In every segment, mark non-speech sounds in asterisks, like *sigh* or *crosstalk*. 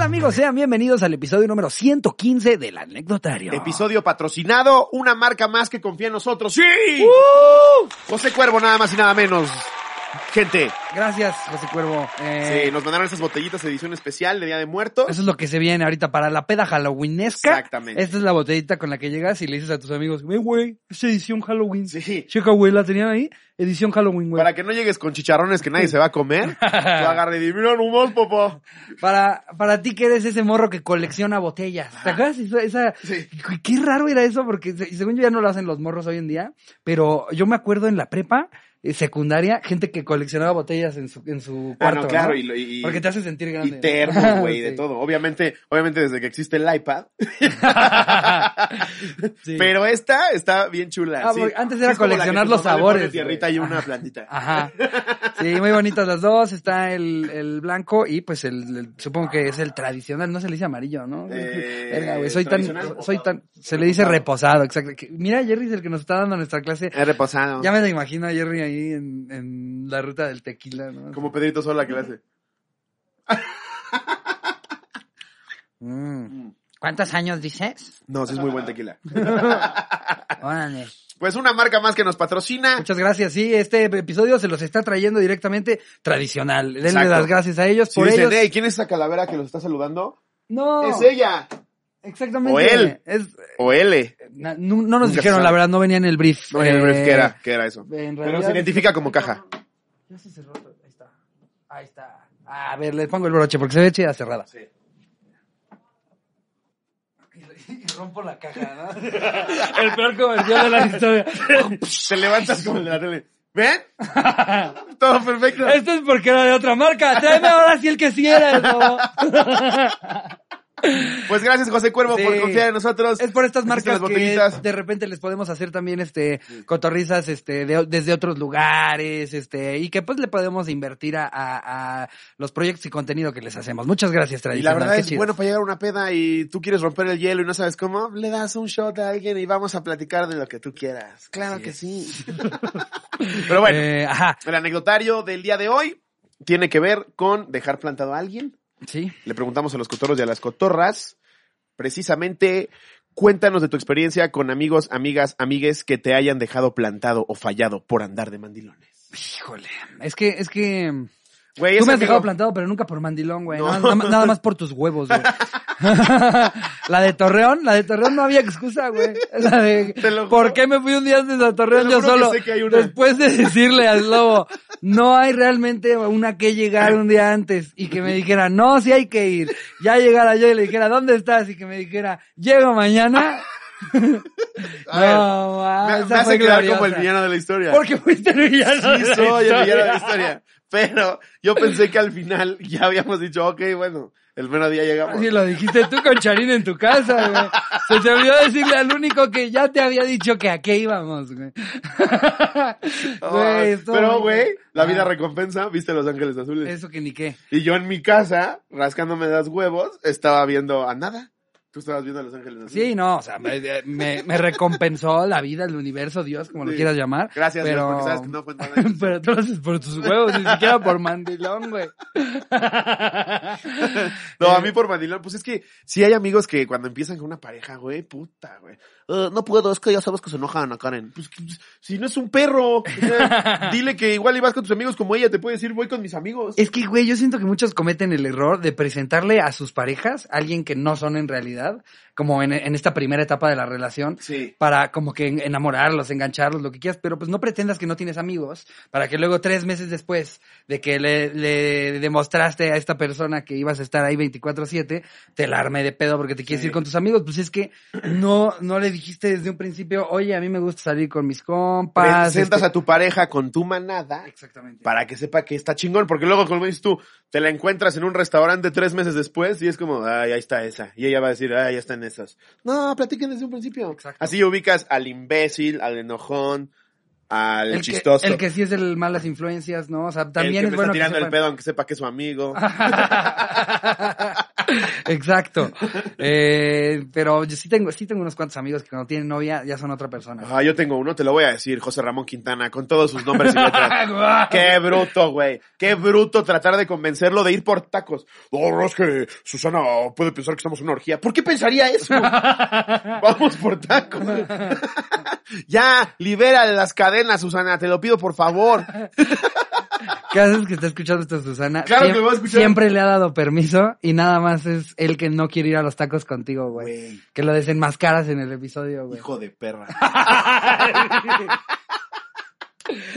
tal amigos? Sean bienvenidos al episodio número 115 del anecdotario. Episodio patrocinado, una marca más que confía en nosotros. ¡Sí! ¡Uh! José Cuervo, nada más y nada menos. Gente, Gracias, José Cuervo. Eh, sí, nos mandaron estas botellitas edición especial de Día de Muertos. Eso es lo que se viene ahorita para la peda halloweenesca. Exactamente. Esta es la botellita con la que llegas y le dices a tus amigos, "Eh, güey, es edición Halloween. Sí. Checa, güey, la tenían ahí. Edición Halloween, güey. Para que no llegues con chicharrones que nadie se va a comer, *laughs* tú agarre y di, mira nomás, papá. Para, para ti que eres ese morro que colecciona botellas. ¿Te acuerdas? Esa, esa- Sí. Qué raro era eso, porque se- según yo ya no lo hacen los morros hoy en día, pero yo me acuerdo en la prepa, secundaria, gente que coleccionaba botellas en su, en su Ah, cuarto. no, claro, ¿no? y, y- Porque te hace sentir grande. y termos, *laughs* güey, de todo. Obviamente, obviamente desde que existe el iPad. *laughs* Sí. Pero esta está bien chula. Ah, sí. antes era coleccionar los sabores, pone tierrita y una plantita. *laughs* Ajá. Sí, muy bonitas las dos. Está el, el blanco y pues el, el- supongo que es el tradicional, no se le dice amarillo, ¿no? Eh, Verga, güey, soy tan, soy tan, se le dice reposado, exacto. Mira, Jerry es el que nos está dando nuestra clase. Es reposado. Ya me lo imagino a Jerry ahí en, en la ruta del tequila, ¿no? Como Pedrito Sola que le hace. Mm. ¿Cuántos años dices? No, sí es muy buen tequila. *laughs* Órale. Pues una marca más que nos patrocina. Muchas gracias. Sí, este episodio se los está trayendo directamente tradicional. Denle Exacto. las gracias a ellos por dicen, ellos. "Ey, ¿quién es esa calavera que los está saludando? No. Es ella. Exactamente. O él. Es, O L. no, no nos Nunca dijeron, sabe. la verdad, no venía en el brief. No, en el brief, Eh, ¿qué era? ¿Qué era eso? Pero se identifica como caja. Ya se cerró. Ahí está. Ahí está. A ver, le pongo el broche porque se ve chida cerrada. Sí. *laughs* Y, rompo la caja, ¿no? *laughs* el peor comercial de la historia. *laughs* Te levantas como el de la tele. ¿Ven? Todo perfecto. Esto es porque era de otra marca. Tráeme ahora sí el que sí era eso. Pues gracias, José Cuervo, Sí. por confiar en nosotros. Es por estas marcas que de repente les podemos hacer también este cotorrizas este de- desde otros lugares, este, y que pues le podemos invertir a, a- a los proyectos y contenido que les hacemos. Muchas gracias, Y la tradicional. verdad qué es chido. bueno para llegar a una peda y tú quieres romper el hielo y no sabes cómo, le das un shot a alguien y vamos a platicar de lo que tú quieras. Claro Así que es. sí. *laughs* Pero bueno, Eh, ajá, el anecdotario del día de hoy tiene que ver con dejar plantado a alguien. Sí. Le preguntamos a los cotorros y a las cotorras, precisamente, cuéntanos de tu experiencia con amigos, amigas, amigues que te hayan dejado plantado o fallado por andar de mandilones. Híjole, es que es que Güey, tú me has amigo- dejado plantado, pero nunca por mandilón, güey. No. Nada, nada más- por tus huevos, güey. *laughs* la de Torreón, la de Torreón no había excusa, güey. La de. ¿Por qué me fui un día antes a Torreón yo que solo? que. Después de decirle al lobo, no hay realmente una que llegar un día antes y que me dijera, no, sí hay que ir. Ya llegara yo y le dijera, ¿dónde estás? Y que me dijera, llego mañana. *laughs* A ver, no, ma, me, hace quedar como el gloriosa. villano de la historia. Porque fuiste el villano. Sí, de la soy el villano de la historia. Pero yo pensé que al final ya habíamos dicho, ok, bueno, el mero día llegamos. Así lo dijiste tú con Charín en tu casa, güey. Se te olvidó decirle al único que ya te había dicho que a qué íbamos, güey. *laughs* Pero, güey, la vida Ah, recompensa, viste Los Ángeles Azules. Eso que ni qué. Y yo en mi casa, rascándome los huevos, estaba viendo a nada. Tú estabas viendo a Los Ángeles Azules. Sí, no, o sea, me, me, me recompensó la vida, el universo, Dios, como lo quieras llamar. Gracias, pero... Dios, porque sabes que no fue nada. *laughs* pero tú lo haces por tus huevos, ni siquiera por mandilón, güey. *laughs* No, a mí por mandilón, pues es que sí hay amigos que cuando empiezan con una pareja, güey, puta, güey. "Eh, no puedo, es que ya sabes que se enojan a Karen. Pues que- si no es un perro, o sea, *laughs* dile que igual ibas con tus amigos como ella, te puede decir voy con mis amigos. Es que, güey, yo siento que muchos cometen el error de presentarle a sus parejas a alguien que no son en realidad, have. Como en, en esta primera etapa de la relación, Sí. para como que en- enamorarlos, engancharlos, lo que quieras, pero pues no pretendas que no tienes amigos, para que luego tres meses después de que le, le demostraste a esta persona que ibas a estar ahí 24/7, te la arme de pedo porque te quieres Sí. ir con tus amigos, pues es que no, no le dijiste desde un principio, oye, a mí me gusta salir con mis compas. Presentas este- a tu pareja con tu manada Exactamente. para que sepa que está chingón, porque luego, como dices tú, te la encuentras en un restaurante tres meses después y es como, ay, ahí está esa. Y ella va a decir, ay, ya está en esas. No, platiquen desde un principio. Exacto. Así ubicas al imbécil, al enojón, al el chistoso. Que, el que sí es el malas influencias, ¿no? O sea, el también que es me bueno está tirando que el pedo aunque sepa que es su amigo. *laughs* *laughs* Exacto. Eh, pero yo sí tengo, sí tengo unos cuantos amigos que cuando tienen novia ya son otra persona. Ah, yo tengo uno, te lo voy a decir, José Ramón Quintana, con todos sus nombres y letras. *laughs* Qué bruto, güey. Qué bruto tratar de convencerlo de ir por tacos. No, es que Susana puede pensar que estamos en una orgía. ¿Por qué pensaría eso? *laughs* Vamos por tacos. *laughs* ya, libera las cadenas, Susana, te lo pido por favor. ¿Qué haces que está escuchando esto Susana? Claro que lo va a escuchar. Siempre le ha dado permiso y nada más es él que no quiere ir a los tacos contigo, güey. Que lo desenmascaras en el episodio, güey. hijo de perra. *laughs*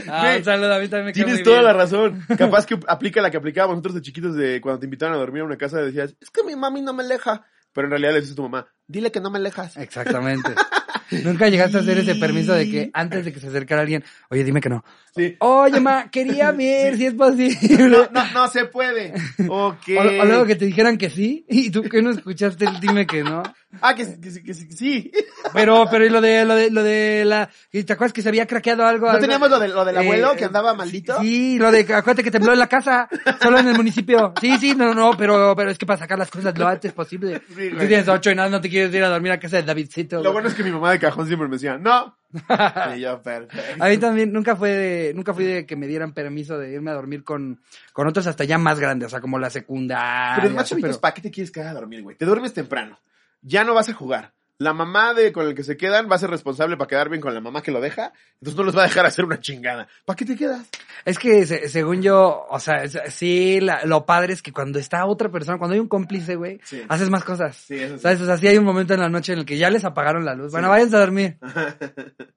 Ah, un saludo, a mí también me cae Tienes toda bien. la razón. Capaz que aplica la que aplicábamos nosotros de chiquitos de cuando te invitaban a dormir a una casa decías, es que mi mami no me aleja. Pero en realidad le dices a tu mamá, dile que no me alejas. Exactamente. *laughs* Nunca llegaste a hacer ese permiso de que antes de que se acercara alguien, oye, dime que no. Sí. Oye, ma, quería *laughs* ver si es posible. No, no, no se puede. *laughs* Ok. O, o luego que te dijeran que sí, y tú que no escuchaste el dime que no. Ah, que, sí, que, sí, que sí, que sí. Pero, pero y lo de, lo de, lo de la, ¿te acuerdas que se había craqueado algo? ¿No algo? teníamos lo, de, lo del abuelo Eh, que andaba maldito? Sí, lo de, acuérdate que tembló en la casa, solo en el municipio. Sí, sí, no, no, pero, pero es que para sacar las cosas lo antes posible. Sí, Tú güey. tienes ocho y nada, no te quieres ir a dormir a casa de Davidcito. Lo güey. bueno es que mi mamá de cajón siempre me decía, no. *laughs* Y yo, perfecto. A mí también nunca fue de, nunca fui de que me dieran permiso de irme a dormir con, con otros hasta ya más grandes, o sea, como la secundaria. Pero más así, chavitos, pero- ¿para qué te quieres quedar a dormir, güey? Te duermes temprano. Ya no vas a jugar. La mamá de con el que se quedan va a ser responsable para quedar bien con la mamá que lo deja. Entonces no los va a dejar hacer una chingada. ¿Para qué te quedas? Es que se- según yo, o sea, es- sí, la- lo padre es que cuando está otra persona, cuando hay un cómplice, güey, Sí. haces más cosas. Sí, eso sí. ¿Sabes? O sea, sí hay un momento en la noche en el que ya les apagaron la luz. Bueno, váyanse a dormir. *laughs*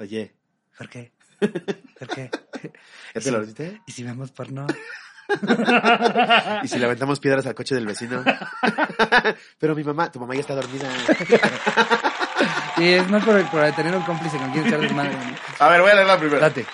Oye, ¿Por qué? *laughs* ¿Por qué? ¿ya te lo hiciste? ¿Y si vemos porno? *laughs* ¿Y si le aventamos piedras al coche del vecino? *laughs* Pero mi mamá, tu mamá ya está dormida. Y es más por, por tener un cómplice con quien echar desmadre. A ver, voy a leer la primera. Date.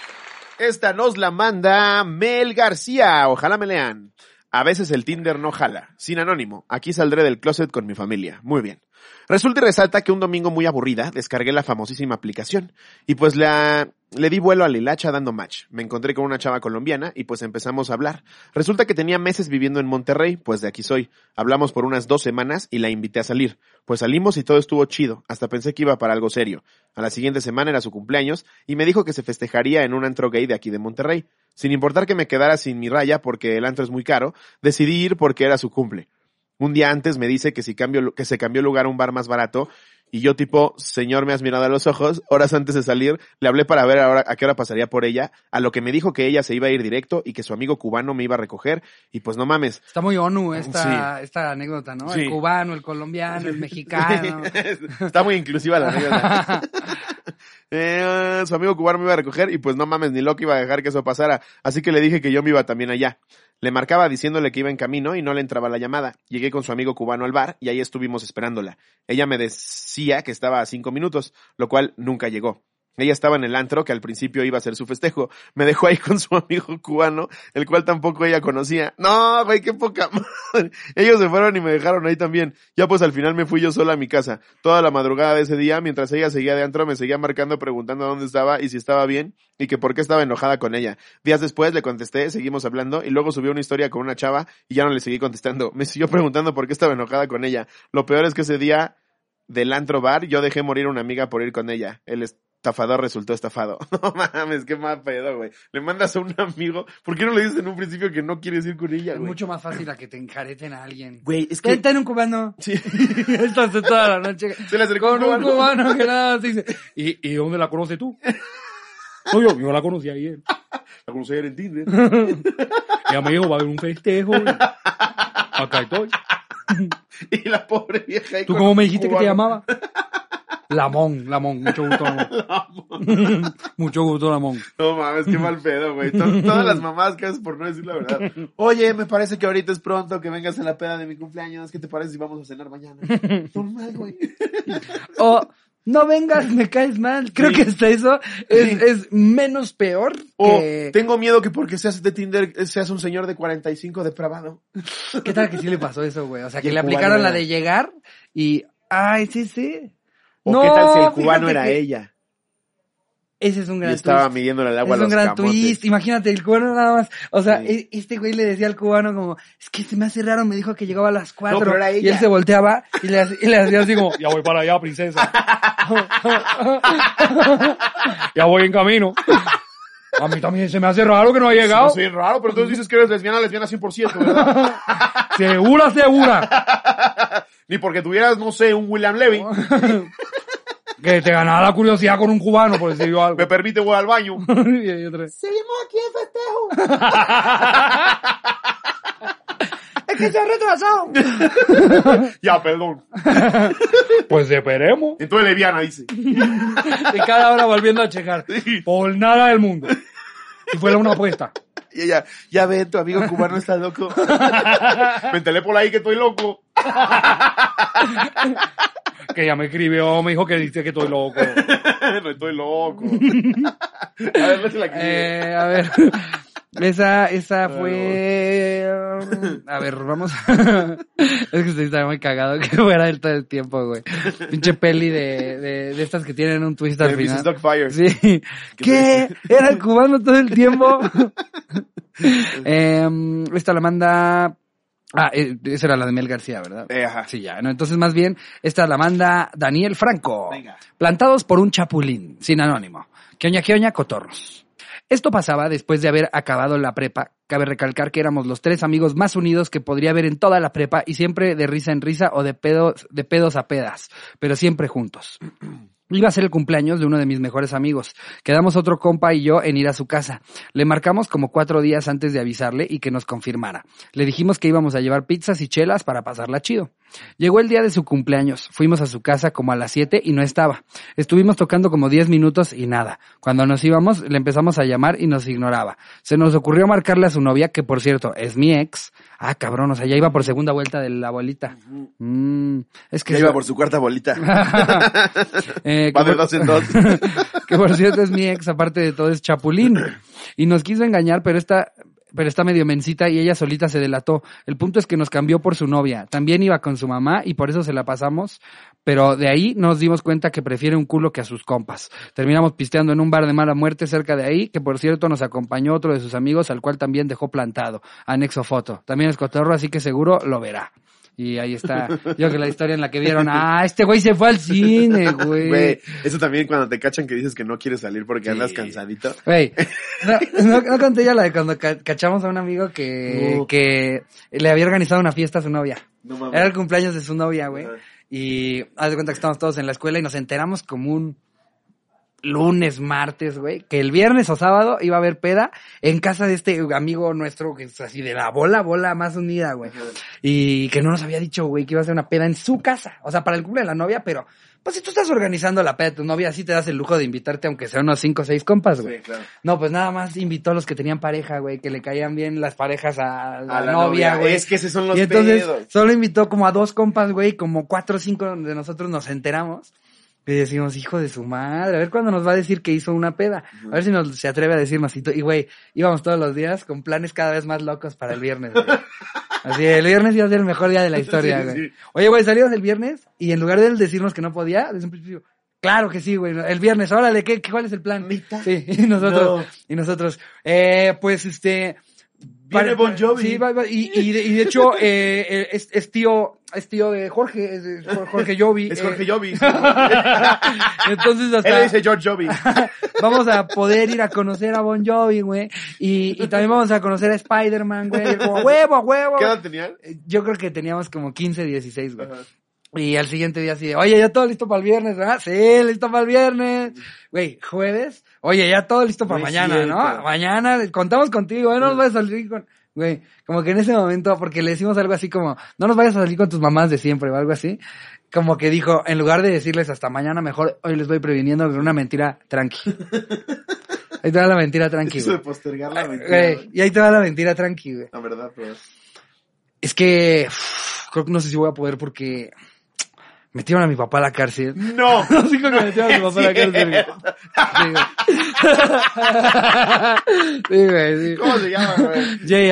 Esta nos la manda Mel García. Ojalá me lean. A veces el Tinder no jala. Sin anónimo. Aquí saldré del closet con mi familia. Muy bien. Resulta y resalta que un domingo muy aburrida descargué la famosísima aplicación y pues la, le di vuelo a la dando match. Me encontré con una chava colombiana y pues empezamos a hablar. Resulta que tenía meses viviendo en Monterrey, pues de aquí soy. Hablamos por unas dos semanas y la invité a salir. Pues salimos y todo estuvo chido. Hasta pensé que iba para algo serio. A la siguiente semana era su cumpleaños y me dijo que se festejaría en un antro gay de aquí de Monterrey. Sin importar que me quedara sin mi raya porque el antro es muy caro, decidí ir porque era su cumple. Un día antes me dice que si cambio, que se cambió lugar a un bar más barato y yo tipo, señor, me has mirado a los ojos, horas antes de salir, le hablé para ver ahora a qué hora pasaría por ella, a lo que me dijo que ella se iba a ir directo y que su amigo cubano me iba a recoger y pues no mames. Está muy ONU esta, esta anécdota, ¿no? Sí. El cubano, el colombiano, el mexicano. *laughs* Está muy inclusiva la anécdota. *laughs* Eh, su amigo cubano me iba a recoger y pues no mames, ni loco iba a dejar que eso pasara. Así que le dije que yo me iba también allá. Le marcaba diciéndole que iba en camino y no le entraba la llamada. Llegué con su amigo cubano al bar y ahí estuvimos esperándola. Ella me decía que estaba a cinco minutos, lo cual nunca llegó. Ella estaba en el antro, que al principio iba a ser su festejo. Me dejó ahí *laughs* con su amigo cubano, el cual tampoco ella conocía. No, güey, qué poca *laughs* madre. Ellos se fueron y me dejaron ahí también. Ya pues al final me fui yo sola a mi casa. Toda la madrugada de ese día, mientras ella seguía de antro, me seguía marcando preguntando dónde estaba y si estaba bien y que por qué estaba enojada con ella. Días después le contesté, seguimos hablando y luego subió una historia con una chava y ya no le seguí contestando. Me siguió preguntando por qué estaba enojada con ella. Lo peor es que ese día del antro bar yo dejé morir a una amiga por ir con ella. El estafador resultó estafado. *laughs* No mames, qué mal pedo, güey. Le mandas a un amigo. ¿Por qué no le dices en un principio que no quieres ir con ella, Es güey? mucho más fácil a que te enjareten a alguien. Güey, es que... Vente en un cubano. Sí. *laughs* Estás toda la noche Se le acercó con un un cubano. cubano que *laughs* nada te dice. ¿Y, ¿Y dónde la conoces tú? No, yo, yo la conocí ayer. La conocí ayer en Tinder. Ya me dijo, va a haber un festejo. y Acá estoy. y la pobre vieja ahí ¿Tú cómo me dijiste que te llamaba? Lamón, Lamón, mucho gusto, Lamón. *laughs* *laughs* mucho gusto, Lamón. No mames, qué mal pedo, güey. To- Todas las mamás que haces por no decir la verdad. Oye, me parece que ahorita es pronto que vengas a la peda de mi cumpleaños. ¿Qué te parece si vamos a cenar mañana? *laughs* Normal, güey. O, no vengas, me caes mal. Creo Sí. que hasta eso es, Sí. es menos peor O que... tengo miedo que porque seas de Tinder seas un señor de 45 depravado. ¿Qué tal que sí le pasó eso, güey? O sea, que le aplicaron la de llegar y... Ay, sí, sí. ¿O No, qué tal si el cubano era que- ella? Ese es un Y gran estaba twist. midiéndole el agua Es a un los gran camotes. twist. Imagínate, el cubano nada más. O sea, Sí. e- este güey le decía al cubano como, es que se me hace raro, me dijo que llegaba a las cuatro. pero era y él se volteaba y le, y le hacía así como, ya voy para allá, princesa. *laughs* ya voy en camino. A mí también se me hace raro que no ha llegado. Sí, raro, pero entonces dices que eres lesbiana, lesbiana 100%, ¿verdad? *laughs* Segura, segura. *laughs* Ni porque tuvieras, no sé, un William Levy. *laughs* Que te ganaba la curiosidad con un cubano, por decir yo algo. Me permite, voy al baño. Y. Seguimos aquí en festejo. Es que se ha retrasado. *laughs* ya, perdón. *laughs* Pues esperemos. Entonces lesbiana, dice. Y cada hora volviendo a checar. Por nada del mundo. Y fue una apuesta. Y ella, ya ven, tu amigo cubano está loco. *laughs* Me enteré por ahí que estoy loco. Que ella me escribió, me dijo que dice que estoy loco. no estoy loco. A ver, léete la que sigue. Eh, a ver. Esa, esa fue... A ver, vamos. *laughs* es que estoy estaba muy cagado que *laughs* fuera él todo el tiempo, güey. Pinche peli de, de, de estas que tienen un twist al final. Dogfire. Sí. ¿Qué? ¿Era el cubano todo el tiempo? *laughs* eh, esta la manda... Ah, eh, esa era la de Mel García, ¿verdad? Eh, ajá. Sí, ya, ¿no? Entonces, más bien, esta la manda Daniel Franco. Venga. Plantados por un chapulín, sin anónimo. Quioña, quioña, cotorros. Esto pasaba después de haber acabado la prepa. Cabe recalcar que éramos los tres amigos más unidos que podría haber en toda la prepa y siempre de risa en risa o de pedos, de pedos a pedas, pero siempre juntos. *clears throat* Iba a ser el cumpleaños de uno de mis mejores amigos. Quedamos otro compa y yo en ir a su casa. Le marcamos como cuatro días antes de avisarle y que nos confirmara. Le dijimos que íbamos a llevar pizzas y chelas para pasarla chido. Llegó el día de su cumpleaños. Fuimos a su casa como a las siete y no estaba. Estuvimos tocando como diez minutos y nada. Cuando nos íbamos, le empezamos a llamar y nos ignoraba. Se nos ocurrió marcarle a su novia, que por cierto es mi ex. Ah, cabrón, o sea, ya iba por segunda vuelta de la abuelita. Mm, es que Ya iba por su cuarta bolita. *laughs* *laughs* Eh, Va de dos en dos. *laughs* que por cierto es mi ex, aparte de todo es Chapulín. Y nos quiso engañar, pero está, pero está medio mencita y ella solita se delató. El punto es que nos cambió por su novia. También iba con su mamá y por eso se la pasamos. Pero de ahí nos dimos cuenta que prefiere un culo que a sus compas. Terminamos pisteando en un bar de mala muerte cerca de ahí, que por cierto nos acompañó otro de sus amigos, al cual también dejó plantado. Anexo foto. También es cotorro, así que seguro lo verá. Y ahí está, yo creo que la historia en la que vieron, ah, este güey se fue al cine, güey. Güey, eso también cuando te cachan que dices que no quieres salir porque andas cansadito. Güey, no, *laughs* no, no conté ya la de cuando ca- cachamos a un amigo que, No. que le había organizado una fiesta a su novia. Era el cumpleaños de su novia, güey. Y haz de cuenta que estábamos todos en la escuela y nos enteramos como un lunes, martes, güey, que el viernes o sábado iba a haber peda en casa de este amigo nuestro que es así de la bola, bola más unida, güey. Y que no nos había dicho, güey, que iba a ser una peda en su casa. O sea, para el cumple de la novia, pero pues si tú estás organizando la peda de tu novia, sí te das el lujo de invitarte aunque sean unos cinco o seis compas, güey. Sí, claro. No, pues nada más invitó a los que tenían pareja, güey, que le caían bien las parejas a la, A la novia, novia. güey. Es que esos son los Y entonces pedos. solo invitó como a dos compas, güey, como cuatro o cinco de nosotros nos enteramos. Y decimos, hijo de su madre, a ver cuándo nos va a decir que hizo una peda. A ver si nos se atreve a decirnos. Y, to- y, güey, íbamos todos los días con planes cada vez más locos para el viernes, güey. *laughs* Así, el viernes iba a ser el mejor día de la historia, güey. sí. Oye, güey, salimos el viernes y en lugar de él decirnos que no podía, desde un principio, claro que sí, güey, el viernes, órale, ¿qué, qué- cuál es el plan? Sí, *laughs* y nosotros, No. y nosotros, eh, pues este... Viene Bon Jovi. Sí, y, y, de, y de hecho, *laughs* eh, eh, es, es tío, es tío de Jorge, es Jorge Jovi. Es eh, Jorge Jovi. *laughs* Entonces hasta... Él dice George Jovi. *laughs* vamos a poder ir a conocer a Bon Jovi, güey. Y, y también vamos a conocer a Spider-Man, güey. Como, huevo, huevo. ¿Qué edad tenían? Eh, Yo creo que teníamos como 15, 16, güey. Ajá. Y al siguiente día así de, oye, ya todo listo para el viernes, ¿verdad? Sí, listo para el viernes. Güey, jueves, oye, ya todo listo para No mañana. ¿no? Mañana contamos contigo, ¿eh? No nos vayas a salir con... Güey, como que en ese momento, porque le decimos algo así como, no nos vayas a salir con tus mamás de siempre o algo así, como que dijo, en lugar de decirles hasta mañana, mejor hoy les voy previniendo con una mentira tranqui. *laughs* Ahí te va la mentira tranqui, Eso de güey. postergar la mentira. Güey, y ahí te va la mentira tranqui, güey. La verdad, pero... Es que uf, creo que no sé si voy a poder porque Metieron a mi papá a la cárcel. No. *laughs* Los hijos que metieron a mi papá a la cárcel. Sí, güey. Sí. ¿Cómo se llama, güey? Jay,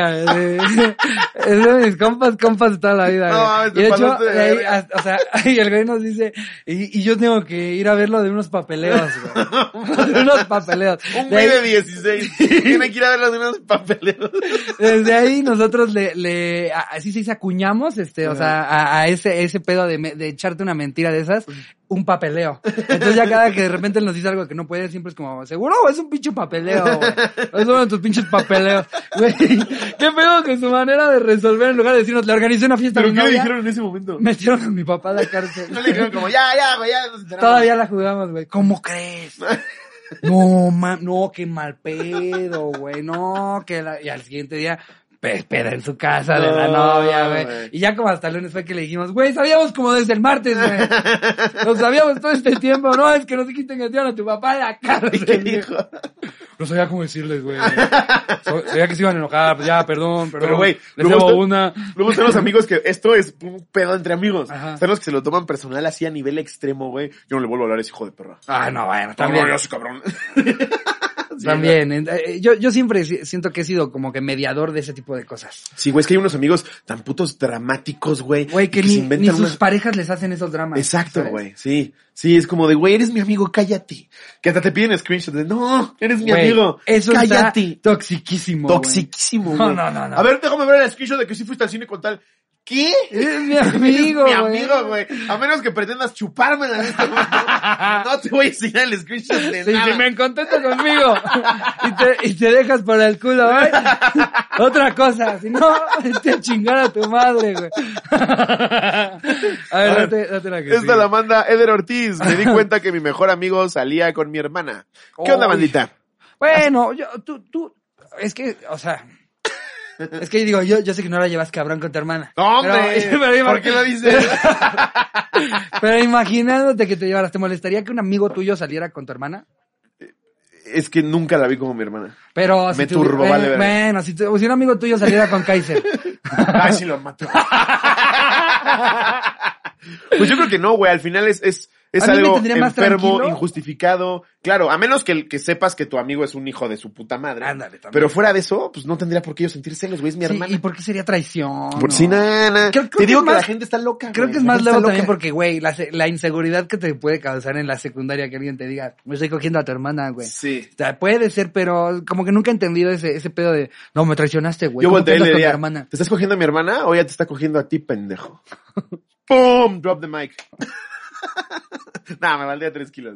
es de mis compas, compas de toda la vida. No, güey. y de hecho, ahí, hasta- o sea, *laughs* y el güey nos dice, y, y yo tengo que ir a verlo de unos papeleos, güey. *laughs* De unos papeleos. Un güey de 16. Tiene que ir a ver las de unos papeleos. Desde ahí nosotros le, le, así se dice, acuñamos, este, o sea, a, a ese, ese pedo de echarte una mentira de esas, un papeleo. Entonces ya cada que de repente nos dice algo que no puede, siempre es como, seguro es un pinche papeleo, güey. Es uno de tus pinches papeleos. Güey, qué pedo que su manera de resolver en lugar de decirnos, le organizé una fiesta ¿Pero qué le novia, dijeron en ese momento? metieron a mi papá a la cárcel. No le dijeron como, ya, ya, güey, ya nos enteramos. Todavía la jugamos, güey. ¿Cómo crees? *laughs* No, ma, no, qué mal pedo, güey. No, que la... Y al siguiente día, peda en su casa de la No, novia, güey. Y ya como hasta el lunes fue que le dijimos, güey, sabíamos como desde el martes, güey. *laughs* Lo sabíamos todo este tiempo. No, es que no sé quién te metieron a tu papá a la *laughs* ¿Y cárcel. qué dijo? No sabía cómo decirles, güey. Sabía que se iban a enojar, pues ya, perdón, perdón. Pero, güey, les luego está- una. Luego están los amigos que esto es un pedo entre amigos. Ajá. Están los que se lo toman personal así a nivel extremo, güey. Yo no le vuelvo a hablar a ese hijo de perra. Ah, no, bueno, También. también. No, yo soy cabrón. *laughs* Sí, También. eh, Yo, yo siempre si- siento que he sido como que mediador de ese tipo de cosas. Sí, güey, es que hay unos amigos tan putos dramáticos, güey. Güey, que, se ni, ni sus unas- parejas les hacen esos dramas. Exacto, ¿sabes? güey. Sí, sí, es como de, güey, eres mi amigo, cállate. Que hasta te piden screenshots de, no, eres mi Güey, amigo. Eso cállate. está toxiquísimo. güey. Toxiquísimo, No, güey. no, no, no. A ver, déjame ver el screenshot de que sí fuiste al cine con tal. ¿Qué? Eres *laughs* mi amigo, mi amigo, güey. A menos que pretendas chupármela en este momento. *laughs* No te voy a enseñar el screenshot de nada. si me contentas conmigo y te, y te dejas por el culo, güey. *laughs* Otra cosa, si no, a chingar a tu madre, güey. A ver, date, date la que Esta sigue. la manda Eder Ortiz. Me di cuenta que mi mejor amigo salía con mi hermana. ¿Qué onda, Uy. bandita? Bueno, yo, tú, tú, es que, o sea, es que digo, yo, yo sé que no la llevas cabrón con tu hermana. No, hombre. *laughs* Pero- pero ¿Por qué lo dices? *laughs* Pero imaginándote que te llevaras, ¿te molestaría que un amigo tuyo saliera con tu hermana? es que nunca la vi como mi hermana. Pero Me si tu- turbo, eh, vale verga. Bueno, si, tu- si un amigo tuyo saliera con Kaiser. *laughs* Ay, sí lo mato. pues yo creo que no, güey. Al final es, es, es algo tendría más enfermo, tranquilo. injustificado. Claro, a menos que, que sepas que tu amigo es un hijo de su puta madre. Ándale, también. Pero fuera de eso, pues no tendría por qué yo sentir celos, güey. Es mi Sí, hermana. ¿Y por qué sería traición? Por no? si nada. Te que digo que más- la gente está loca. Creo güey. que es La más está también porque, güey, la, la inseguridad que te puede causar en la secundaria que alguien te diga, me estoy cogiendo a tu hermana, güey. Sí. O sea, puede ser, pero como que nunca he entendido ese, ese pedo de, no, me traicionaste, güey. Yo ¿Cómo volteé y le diría, hermana? ¿te estás cogiendo a mi hermana o ella te está cogiendo a ti, pendejo? *laughs* ¡Pum! Drop the mic. Nah, me valdría tres kilos.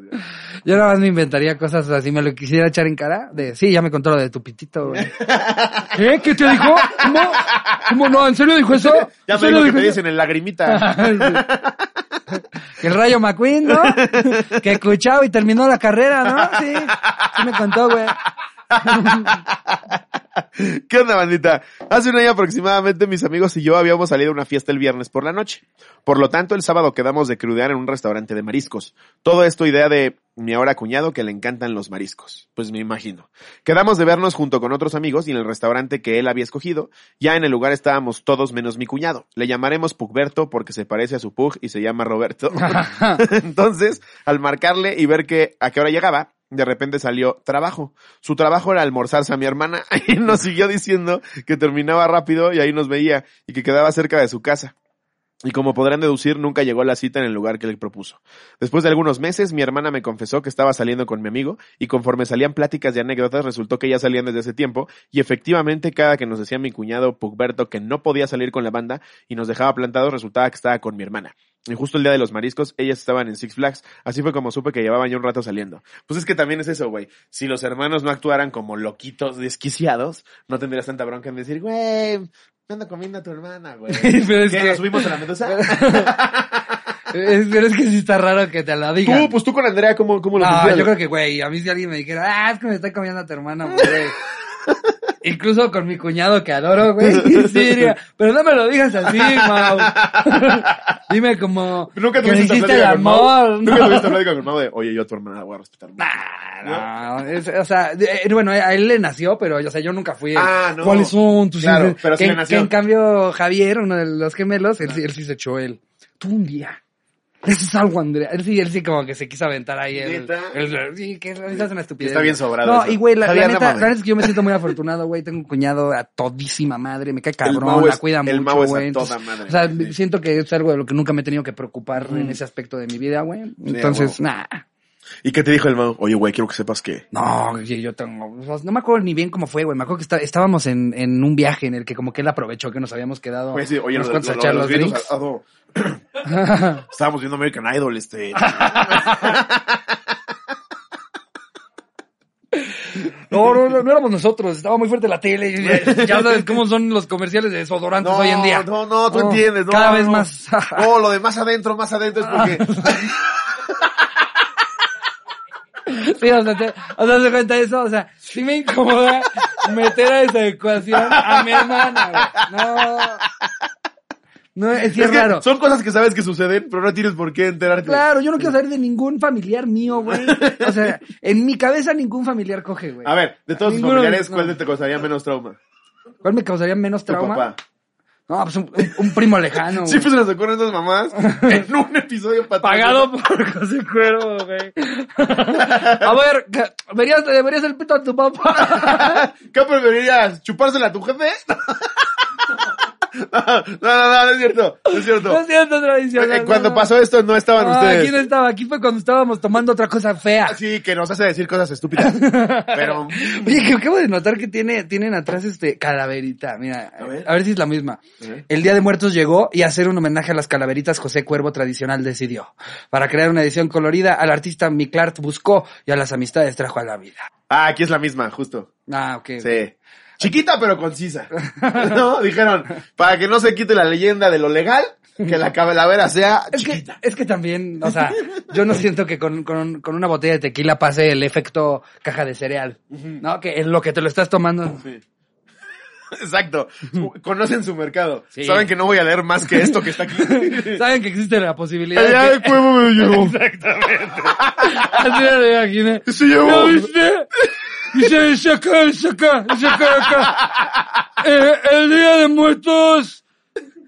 Yo nada más me inventaría cosas así, me lo quisiera echar en cara, de, sí, ya me contó lo de tu pitito, güey. ¿Qué? *laughs* ¿Qué te dijo? ¿Cómo? ¿Cómo no? ¿En serio dijo eso? Ya ¿En me serio dijo que te dicen en lagrimita. que *laughs* el Rayo McQueen, ¿no? *laughs* Que escuchaba y terminó la carrera, ¿no? Sí, sí me contó, güey. *laughs* ¿Qué onda, bandita? Hace un año aproximadamente mis amigos y yo habíamos salido a una fiesta el viernes por la noche. Por lo tanto, el sábado quedamos de crudear en un restaurante de mariscos. Todo esto idea de mi ahora cuñado que le encantan los mariscos. Pues me imagino. Quedamos de vernos junto con otros amigos y en el restaurante que él había escogido. Ya en el lugar estábamos todos menos mi cuñado. Le llamaremos Pugberto porque se parece a su Pug y se llama Roberto. *laughs* *laughs* Entonces, al marcarle y ver que a qué hora llegaba, de repente salió trabajo. Su trabajo era almorzarse a mi hermana *laughs* y nos siguió diciendo que terminaba rápido y ahí nos veía y que quedaba cerca de su casa. Y como podrán deducir, nunca llegó la cita en el lugar que le propuso. Después de algunos meses, mi hermana me confesó que estaba saliendo con mi amigo y conforme salían pláticas y anécdotas, resultó que ya salían desde ese tiempo y efectivamente cada que nos decía mi cuñado Pugberto que no podía salir con la banda y nos dejaba plantados, resultaba que estaba con mi hermana. Y justo el día de los mariscos, ellas estaban en Six Flags. Así fue como supe que llevaban ya un rato saliendo. Pues es que también es eso, güey. Si los hermanos no actuaran como loquitos desquiciados, no tendrías tanta bronca en decir, güey, me ando comiendo a tu hermana, güey. *laughs* Pero es ¿Qué, que- ¿Nos subimos a la medusa? *laughs* Pero es que sí está raro que te la digan. tú, pues tú con Andrea, ¿cómo, cómo lo sentías? yo creo que, güey, a mí si alguien me dijera, ah, es que me está comiendo a tu hermana, güey. *laughs* Incluso con mi cuñado que adoro, güey. *laughs* Sí, diría, pero no me lo digas así, Mau. *laughs* Dime como Nunca que me tuviste hiciste el amor, Nunca ¿no? tuviste plática con Mau de, oye, yo a tu hermana la voy a respetar. Nah, no, es- o sea, de- eh, bueno, a él le nació, pero o sea, yo nunca fui. Ah, no. ¿Cuáles son tus Claro, hijos? pero sí que, le nació. que en cambio Javier, uno de los gemelos, él, sí- él sí se echó él. Tú un día *laughs* Eso es algo, Andrea. Él sí, él sí como que se quiso aventar ahí. El, el- sí, que es una estupidez. Está bien sobrado No, eso. y güey, la, la neta, la es que yo me siento muy afortunado, güey. Tengo un cuñado a todísima madre, me cae cabrón, la es- cuida mucho, güey. toda Entonces, madre. O sea, Sí. siento que es algo de lo que nunca me he tenido que preocupar Mm. en ese aspecto de mi vida, güey. Entonces, nah. ¿Y qué te dijo el Mau? Oye, güey, quiero que sepas que... No, yo tengo, sea, no me acuerdo ni bien cómo fue, güey. Me acuerdo que está- estábamos en, en un viaje en el que como que él aprovechó que nos habíamos quedado Pues sí, oye, unos lo, lo- a lo- los drinks. *laughs* Estábamos viendo American Idol, este... No, no, no, no éramos nosotros, estaba muy fuerte la tele. Ya, *laughs* ya sabes cómo son los comerciales de desodorantes No, hoy en día. no, no, tú entiendes. No, Cada vez más. No, lo de más adentro, más adentro es porque... *laughs* Sí, o sea, te, o sea, se cuenta eso, o sea, sí me incomoda meter a esa ecuación a mi hermana, güey. No. No, es, sí es Es que raro. son cosas que sabes que suceden, pero no tienes por qué enterarte. Claro, yo no quiero saber de ningún familiar mío, güey. O sea, en mi cabeza ningún familiar coge, güey. A ver, de todos tus familiares, ¿cuál no. te causaría menos trauma? ¿Cuál me causaría menos Tu trauma? papá. No, pues un, un- primo lejano, *laughs* Sí, pues se nos ocurren esas mamás *laughs* en un episodio patrocinado. Pagado por José Cuervo, güey. *laughs* A ver, ¿qué- ¿verías, ¿le verías el pito a tu papá? ¿Qué preferirías? ¿Chupársela a tu jefe? *laughs* No, no, no, no es cierto, no es No cierto. es cierto, tradicional. Eh, Cuando no. pasó esto no estaban Ah, ustedes. Aquí no estaba, aquí fue cuando estábamos tomando otra cosa fea. Sí, que nos hace decir cosas estúpidas. *laughs* Pero, Oye, que acabo de notar que tiene, tienen atrás este calaverita. Mira, A ver. a ver si es la misma. El Día de Muertos llegó y hacer un homenaje a las calaveritas José Cuervo tradicional decidió. Para crear una edición colorida, al artista Miclart buscó y a las amistades trajo a la vida. ah, aquí es la misma, justo. Ah, ok. Sí. Chiquita pero concisa. No, dijeron, para que no se quite la leyenda de lo legal, que la calavera sea Es que, chiquita. es que también, o sea, yo no siento que con, con, con una botella de tequila pase el efecto caja de cereal, ¿no? Que en lo que te lo estás tomando. Sí. *laughs* Exacto. Conocen su mercado. Sí. Saben que no voy a leer más que esto que está aquí. *laughs* Saben que existe la posibilidad Allá de de cuevo me lo llevó. *laughs* Exactamente. Así me lo imaginé. Se llevó. ¿No viste? Dice, dice acá, dice acá, dice acá, acá. *laughs* Eh, el Día de Muertos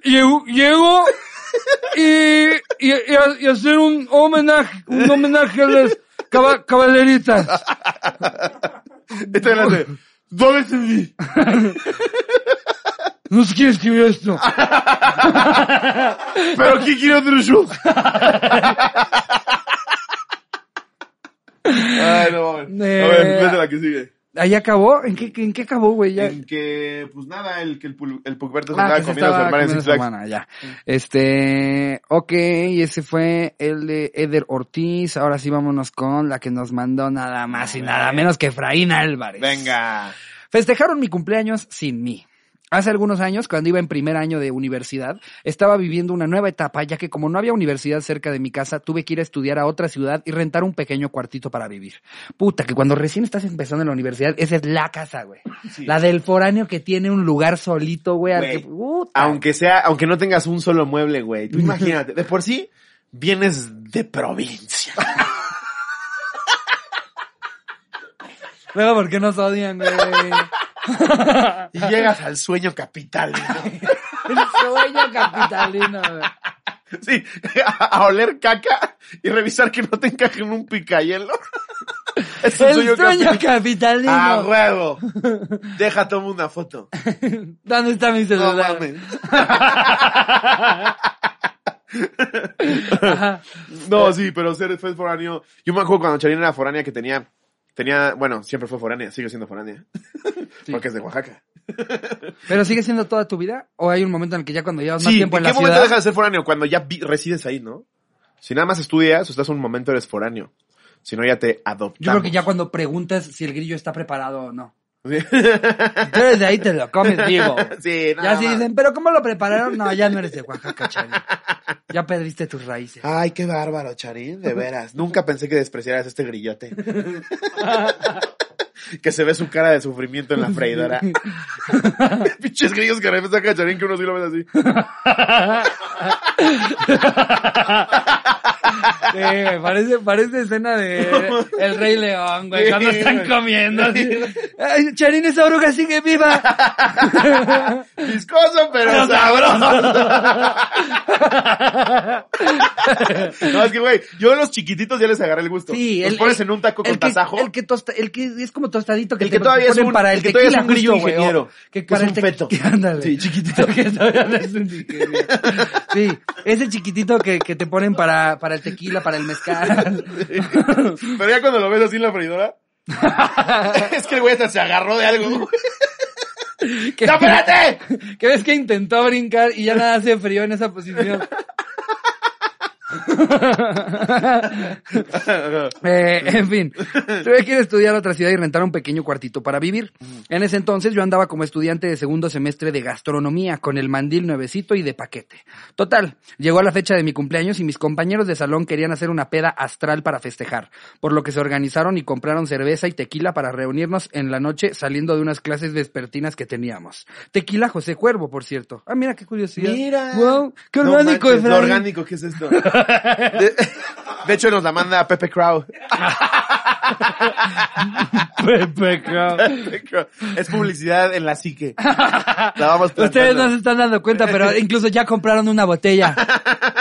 llegó y, hacer un homenaje, un homenaje a las caba- cabaleritas. Esta es la de, ¿Dónde entendí? *laughs* No sé quién escribió esto. *laughs* ¿Pero quién quiere otro show? Ay, no. A ver, Eh, vete la que sigue. ¿Ahí acabó? ¿En qué, en qué acabó, güey? Ya. En que, pues nada, el que el, el Pucberto se Ah, andaba comiendo a su hermana en Six a Flags. ya. Este, ok, y ese fue el de Eder Ortiz. Ahora sí vámonos con la que nos mandó nada más y nada menos que Efraín Álvarez. Venga. Festejaron mi cumpleaños sin mí. Hace algunos años, cuando iba en primer año de universidad, estaba viviendo una nueva etapa, ya que como no había universidad cerca de mi casa, tuve que ir a estudiar a otra ciudad y rentar un pequeño cuartito para vivir. Puta, que cuando recién estás empezando en la universidad, esa es la casa, güey. Sí. La del foráneo que tiene un lugar solito, güey. al Güey, que- puta. Aunque sea, aunque no tengas un solo mueble, güey. Tú imagínate, de por sí, vienes de provincia. *laughs* Luego, ¿por qué nos odian, güey? *laughs* Y llegas al sueño capital. El sueño capitalino, güey. Sí, a, a oler caca y revisar que no te encaje en un picayelo. *laughs* Es un El sueño sueño capital. capitalino. ¡A huevo! Deja, toma una foto. *laughs* ¿Dónde está mi celular? No, sí, pero ser fue foráneo. Yo me acuerdo cuando Charina era foránea que tenía, tenía, bueno, siempre fue foránea, sigue siendo foránea. *laughs* Sí. Porque es de Oaxaca. ¿Pero sigue siendo toda tu vida? ¿O hay un momento en el que ya cuando llevas más Sí, tiempo ¿en en qué la momento ciudad? dejas de ser foráneo? Cuando ya resides ahí, ¿no? Si nada más estudias o estás un momento eres foráneo. Si no, ya te adoptamos. Yo creo que ya cuando preguntas si el grillo está preparado o no. Sí. Tú desde ahí te lo comes vivo. *laughs* Sí, Ya nada si más. dicen, ¿pero cómo lo prepararon? No, ya no eres de Oaxaca, Chari. Ya perdiste tus raíces. Ay, qué bárbaro, Charín, de veras. Nunca pensé que despreciaras este grillote. *laughs* que se ve su cara de sufrimiento en la freidora. *laughs* Pinches grillos que me saca Charín que uno sí lo ves así. Güey, parece, parece escena de El Rey León, güey, cuando están comiendo. Así. Ay, Charín, esa oruga sigue viva. Viscoso, pero sabroso. no, es que, güey, yo a los chiquititos ya les agarré el gusto. Sí, los el- pones en un taco con que, tasajo. El que, tosta, el que es como tostadito que El te que todavía es ponen un- para el, el que todavía es un grillo güey. Que Es para un el te- feto. *laughs* Ándale. Sí, chiquitito. *laughs* Que todavía no es un. Sí, ese chiquitito que, que te ponen para, para el tequila, para el mezcal. *laughs* Pero ya cuando lo ves así en la freidora. *laughs* es que el güey hasta se agarró de algo. *laughs* ¡No, espérate! que ves que intentó brincar y ya nada hace frío en esa posición. *laughs* Eh, en fin, tuve que ir a estudiar a otra ciudad y rentar un pequeño cuartito para vivir. En ese entonces yo andaba como estudiante de segundo semestre de gastronomía, con el mandil nuevecito y de paquete. Total, llegó la fecha de mi cumpleaños y mis compañeros de salón querían hacer una peda astral para festejar, por lo que se organizaron y compraron cerveza y tequila para reunirnos en la noche saliendo de unas clases vespertinas que teníamos. Tequila José Cuervo, por cierto. Ah, mira qué curiosidad. Mira. Wow, qué No orgánico, manches, lo orgánico, ¿qué es esto? *laughs* De, de hecho, nos la manda *laughs* Pepe Crow. Pepe Crow. Es publicidad en la psique. La vamos Ustedes no se están dando cuenta, pero incluso ya compraron una botella.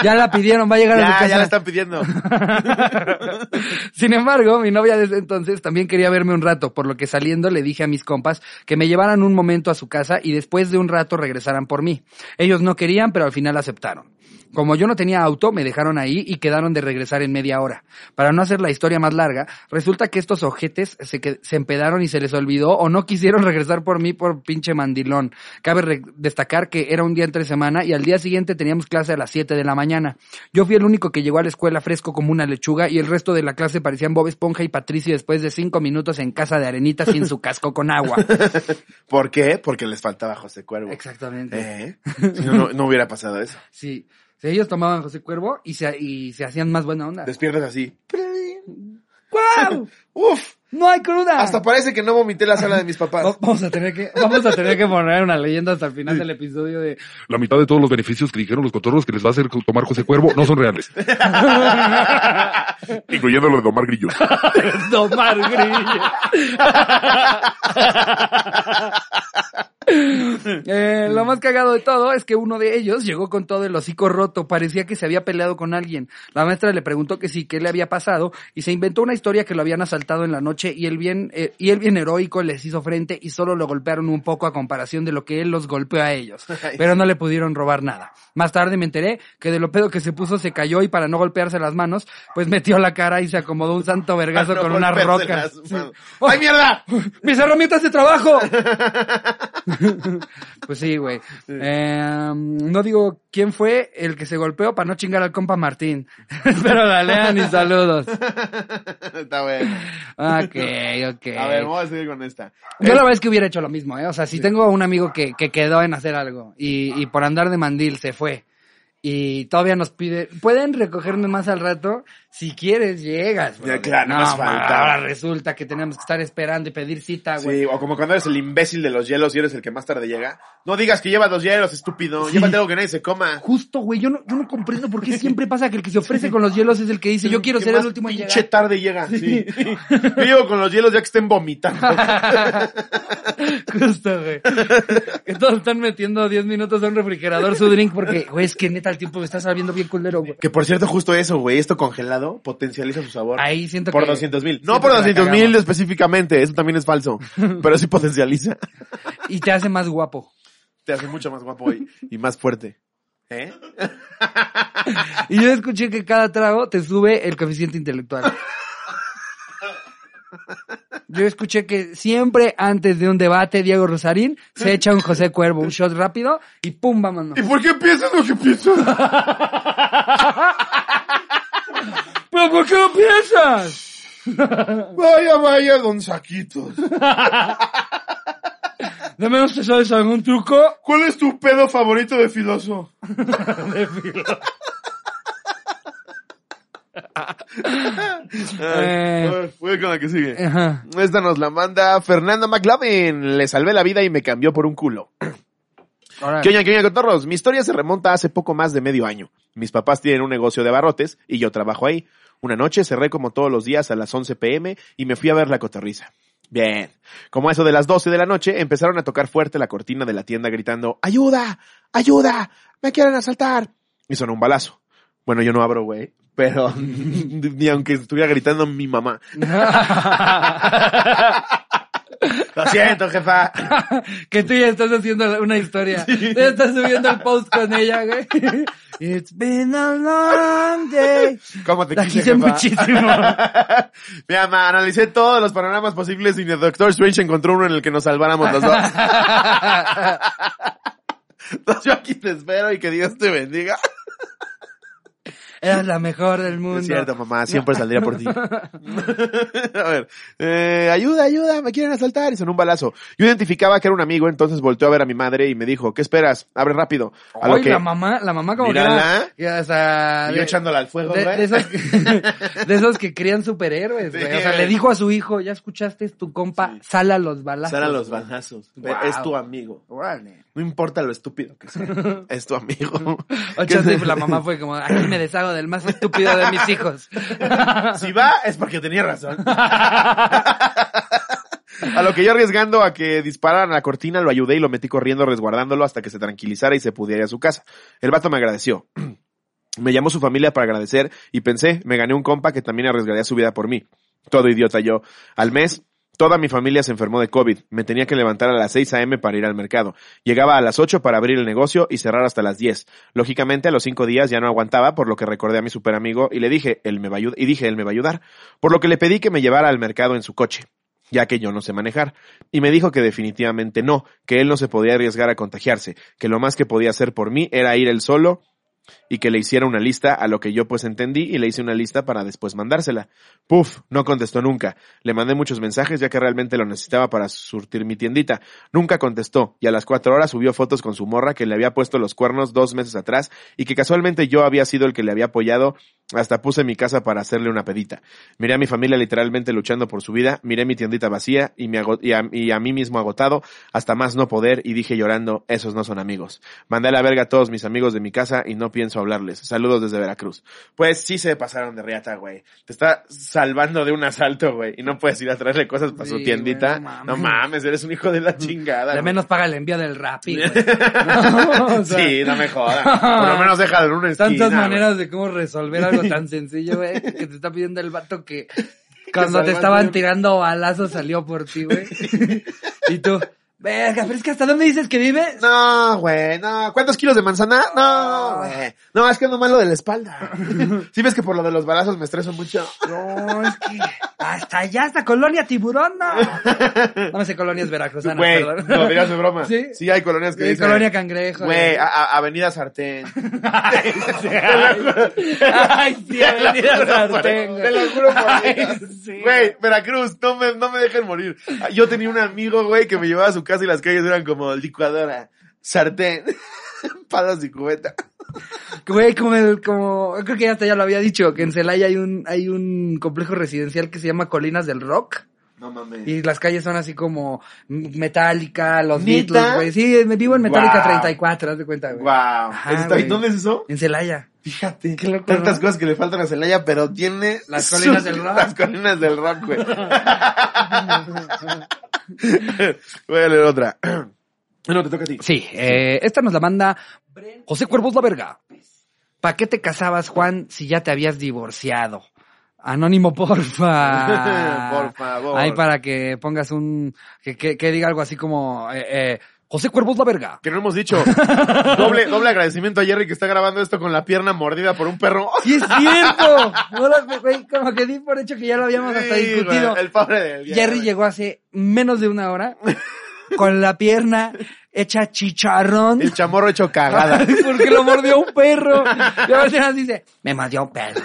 Ya la pidieron, va a llegar a Ya, casa. ya la están pidiendo. *laughs* Sin embargo, mi novia desde entonces también quería verme un rato, por lo que saliendo le dije a mis compas que me llevaran un momento a su casa y después de un rato regresaran por mí. Ellos no querían, pero al final aceptaron. Como yo no tenía auto, me dejaron ahí y quedaron de regresar en media hora. Para no hacer la historia más larga, resulta que estos ojetes se, que- se empedaron y se les olvidó o no quisieron *laughs* regresar por mí por pinche mandilón. Cabe destacar que era un día entre semana y al día siguiente teníamos clase a las 7 de la mañana. Yo fui el único que llegó a la escuela fresco como una lechuga y el resto de la clase parecían Bob Esponja y Patricio después de cinco minutos en casa de arenita sin su casco con agua. *laughs* ¿Por qué? Porque les faltaba José Cuervo. Exactamente. ¿Eh? Si no, no, no hubiera pasado eso. Sí. Sí, ellos tomaban José Cuervo y se, y se hacían más buena onda. Despiertas así. ¡Guau! *laughs* Uf, ¡No hay cruda! hasta parece que no vomité la sala de mis papás. Va- Vamos a tener que, vamos a tener que poner una leyenda hasta el final del episodio de La mitad de todos los beneficios que dijeron los cotorros que les va a hacer tomar José Cuervo no son reales. *laughs* Incluyendo lo de tomar grillos. Tomar grillo. *laughs* *laughs* Eh, lo más cagado de todo es que uno de ellos llegó con todo el hocico roto, parecía que se había peleado con alguien. La maestra le preguntó que sí, qué le había pasado y se inventó una historia que lo habían asaltado en la noche y él bien eh, y él bien heroico les hizo frente y solo lo golpearon un poco a comparación de lo que él los golpeó a ellos, *laughs* pero no le pudieron robar nada. Más tarde me enteré que de lo pedo que se puso se cayó y para no golpearse las manos, pues metió la cara y se acomodó un santo vergazo *laughs* No con una roca. las Sí. manos. ¡Ay, mierda! ¡Mis herramientas de trabajo! *laughs* pues sí, güey. Eh, no digo quién fue el que se golpeó para no chingar al compa Martín. *laughs* Espero la lean y saludos. *laughs* Está bueno. Ok, ok. A ver, vamos a seguir con esta. Yo la verdad es que hubiera hecho lo mismo, ¿eh? O sea, si tengo un amigo que, que quedó en hacer algo y, y por andar de mandil se fue y todavía nos pide, pueden recogerme más al rato, si quieres llegas. Ya, brother. claro, no más ma, faltaba. ahora resulta que tenemos que estar esperando y pedir cita, güey. Sí, o como cuando eres el imbécil de los hielos y eres el que más tarde llega. No digas que llevas dos hielos, estúpido. Llévate algo que nadie se coma. Justo, güey, yo no, yo no comprendo por qué *laughs* siempre pasa que el que se ofrece con los hielos es el que dice, yo quiero ser el último en pinche llegar. tarde llega. Sí. Yo llego con los hielos ya que estén vomitando. *laughs* Justo, güey. Que todos están metiendo 10 minutos a un refrigerador su drink porque, güey, es que neta el tiempo me está sabiendo bien culero, güey. Que por cierto, justo eso, güey, esto congelado potencializa su sabor. Ahí siento por que... 200 mil. No por que la 200 mil específicamente, eso también es falso. *laughs* Pero sí potencializa. Y te hace más guapo. Te hace mucho más guapo y, y más fuerte. ¿Eh? *laughs* Y yo escuché que cada trago te sube el coeficiente intelectual. *laughs* Yo escuché que siempre antes de un debate, Diego Rosarín se echa un José Cuervo, un shot rápido y pum, vámonos. ¿Y por qué piensas lo que piensas? ¿Pero por qué lo piensas? Vaya, vaya, don Saquitos. ¿De menos te sabes algún truco? ¿Cuál es tu pedo favorito de filoso? *laughs* Eh. Voy con la que sigue. Ajá. Esta nos la manda Fernando McLovin. Le salvé la vida y me cambió por un culo. Ahora, ¿Qué oña, qué oña, cotorros? Mi historia se remonta hace poco más de medio año. Mis papás tienen un negocio de barrotes y yo trabajo ahí. Una noche cerré como todos los días a las 11 pm y me fui a ver la cotorriza. Bien. Como a eso de las 12 de la noche, empezaron a tocar fuerte la cortina de la tienda gritando, ¡Ayuda! ¡Ayuda! ¡Me quieren asaltar! Y sonó un balazo. Bueno, yo no abro, güey. Pero *laughs* ni aunque estuviera gritando mi mamá. *laughs* Lo siento, jefa. *laughs* que tú ya estás haciendo una historia. Tú ya estás subiendo el post con ella, güey. It's been a long day. ¿Cómo te quise, quise jefa? muchísimo. Mi mamá, analicé todos los panoramas posibles y el Doctor Strange encontró uno en el que nos salváramos los dos. Entonces yo aquí te espero y que Dios te bendiga. Eras la mejor del mundo. Es cierto, mamá, siempre *laughs* saldría por ti. *laughs* a ver, eh, ayuda, ayuda, me quieren asaltar. Y sonó un balazo. Yo identificaba que era un amigo, entonces volteó a ver a mi madre y me dijo, ¿qué esperas? Abre rápido. A lo Ay, que, la mamá, la mamá como Mírala. que era, que, o sea, y yo de, echándola al fuego, de- güey. de esos, que- *laughs* de esos que crían superhéroes, güey. O sea, le dijo a su hijo, ya escuchaste, es tu compa, Sí. sal a los balazos. Sara los balazos. Wow. Es tu amigo. Órale. No importa lo estúpido que sea. *laughs* es tu amigo. Ocho, sí, la mamá fue como, aquí me deshago del más estúpido de mis hijos. *laughs* Si va, es porque tenía razón. *laughs* A lo que yo arriesgando a que dispararan a la cortina, lo ayudé y lo metí corriendo resguardándolo hasta que se tranquilizara y se pudiera ir a su casa. El vato me agradeció. *clears throat* Me llamó su familia para agradecer y pensé, me gané un compa que también arriesgaría su vida por mí. Todo idiota yo. Al mes, toda mi familia se enfermó de COVID. Me tenía que levantar a las 6 a.m. para ir al mercado. Llegaba a las 8 para abrir el negocio y cerrar hasta las 10. Lógicamente, a los 5 días ya no aguantaba, por lo que recordé a mi super amigo y le dije, él me va a y dije, él me va a ayudar. Por lo que le pedí que me llevara al mercado en su coche ya que yo no sé manejar. Y me dijo que definitivamente no, que él no se podía arriesgar a contagiarse, que lo más que podía hacer por mí era ir él solo y que le hiciera una lista, a lo que yo pues entendí y le hice una lista para después mandársela. Puf, no contestó nunca. Le mandé muchos mensajes ya que realmente lo necesitaba para surtir mi tiendita. Nunca contestó y a las cuatro horas subió fotos con su morra que le había puesto los cuernos dos meses atrás y que casualmente yo había sido el que le había apoyado hasta puse mi casa para hacerle una pedita. Miré a mi familia literalmente luchando por su vida, miré mi tiendita vacía y, me ago- y, a, y a mí mismo agotado hasta más no poder y dije llorando, esos no son amigos. Mandé a la verga a todos mis amigos de mi casa y no pienso hablarles. Saludos desde Veracruz. Pues sí se pasaron de riata, güey. Te está salvando de un asalto, güey, y no puedes ir a traerle cosas para su tiendita. güey, no mames. no mames, eres un hijo de la chingada. De güey. menos paga el envío del Rappi, güey. *laughs* No, o sea, sí, no me jodas. Por lo menos déjalo en una esquina. Tantas güey. maneras de cómo resolver algo *laughs* tan sencillo, güey, que te está pidiendo el vato que cuando te estaban tirando balazos salió por ti, güey. *laughs* Y tú, verga, pero es que hasta dónde dices que vives? No, güey, no. ¿Cuántos kilos de manzana? No, güey. No, es que ando malo de la espalda. *laughs* ¿Sí ves que por lo de los balazos me estreso mucho? No, es que hasta allá, hasta Colonia Tiburón, no. *laughs* No me sé colonias veracruzanas, Güey, perdón. no digas de broma. ¿Sí? Sí, hay colonias que Sí, dicen. Colonia Cangrejo. Güey, a- a- Avenida Sartén. *laughs* Ay, sí, ay, sí, Avenida Sartén, güey. Te lo juro por Ay, Dios. sí. Güey, Veracruz, no me, no me dejen morir. Yo tenía un amigo, güey, que me llevaba a su casa y las calles eran como licuadora, sartén, *laughs* palas y cubeta. Güey, como el, como, creo que hasta ya lo había dicho, que en Celaya hay un, hay un complejo residencial que se llama Colinas del Rock. No mames. Y las calles son así como Metallica, los ¿Neta? Beatles, güey. Sí, me vivo en Metallica Guau. 34, haz de cuenta, güey. Wow. Ajá, güey. ¿Dónde es eso? En Celaya. Fíjate, Qué loco, tantas ¿no? cosas que le faltan a Celaya, pero tiene Las colinas del *laughs* rock. Las colinas del rock, güey. *laughs* *laughs* Voy a leer otra. *clears throat* No, te toca a ti. Sí, eh, esta nos la manda José Cuervos la verga. ¿Para qué te casabas, Juan, si ya te habías divorciado? Anónimo, porfa. *laughs* Por favor. Ahí para que pongas un, que, que, que diga algo así como, eh, eh, José Cuervos la verga. Que no hemos dicho. *laughs* doble, doble agradecimiento a Jerry que está grabando esto con la pierna mordida por un perro. *laughs* ¡Sí es cierto! *laughs* Como que di por hecho que ya lo habíamos hasta discutido. el pobre del Jerry llegó hace menos de una hora con la pierna hecha chicharrón. El chamorro hecho cagada. Porque lo mordió un perro. Y ahora dice, me mordió un perro.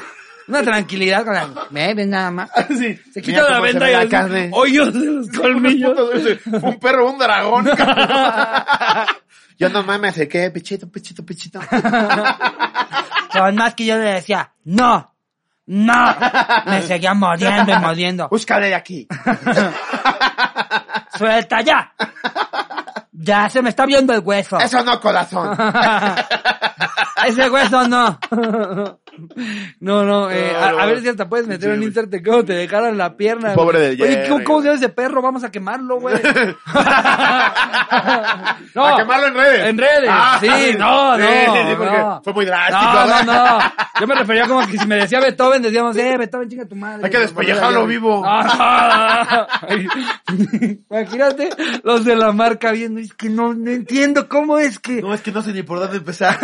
Una tranquilidad con la, me ven nada más. Sí. Se Mira quita la se venda ve y la carne. hoyos *laughs* de los colmillos. un perro, un dragón. *laughs* Yo no mames, ¿de qué? Pichito, pichito, pichito. *laughs* Con más que yo le decía, no, no. Me seguía mordiendo y mordiendo. Búscale de aquí. Suelta ya. Ya se me está viendo el hueso. Eso no, corazón. Ese hueso no. No, no, eh, No, a, no. a ver si hasta puedes meter Sí, un insert de cómo te dejaron la pierna. Pobre del Oye, ¿cómo, cómo se llama ese perro? Vamos a quemarlo, güey. *laughs* *laughs* no. A quemarlo en redes. En redes, Ah, sí, no, sí, no. sí, no. fue muy drástico. No, no, ¿verdad? no. Yo me refería como que si me decía Beethoven, decíamos, eh, Beethoven, chinga tu madre. Hay que despellejarlo vivo. No, no, no. *laughs* Imagínate los de la marca viendo, es que no, no entiendo cómo es que... No, es que no sé ni por dónde empezar.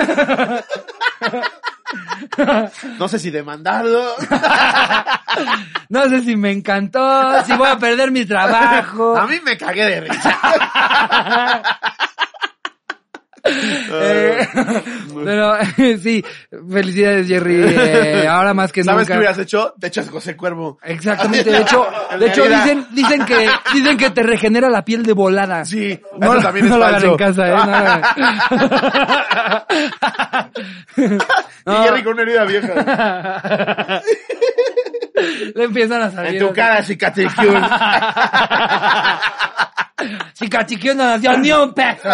No sé si demandarlo. *laughs* No sé si me encantó, si voy a perder mi trabajo. A mí me cagué de risa. *laughs* Eh, *laughs* pero *laughs* sí, felicidades Jerry. eh, ahora más que ¿Sabes qué nunca. hubieras hecho? Te echas José Cuervo. Exactamente, de hecho, *laughs* de hecho dicen, dicen que, dicen que te regenera la piel de volada. Sí, No, eso también es no lo hagan en casa, eh. no. Y Jerry con una herida vieja. Le empiezan a salir. En tu cara, cicatriciún. Si Cachiquión no nos dio ni un peso.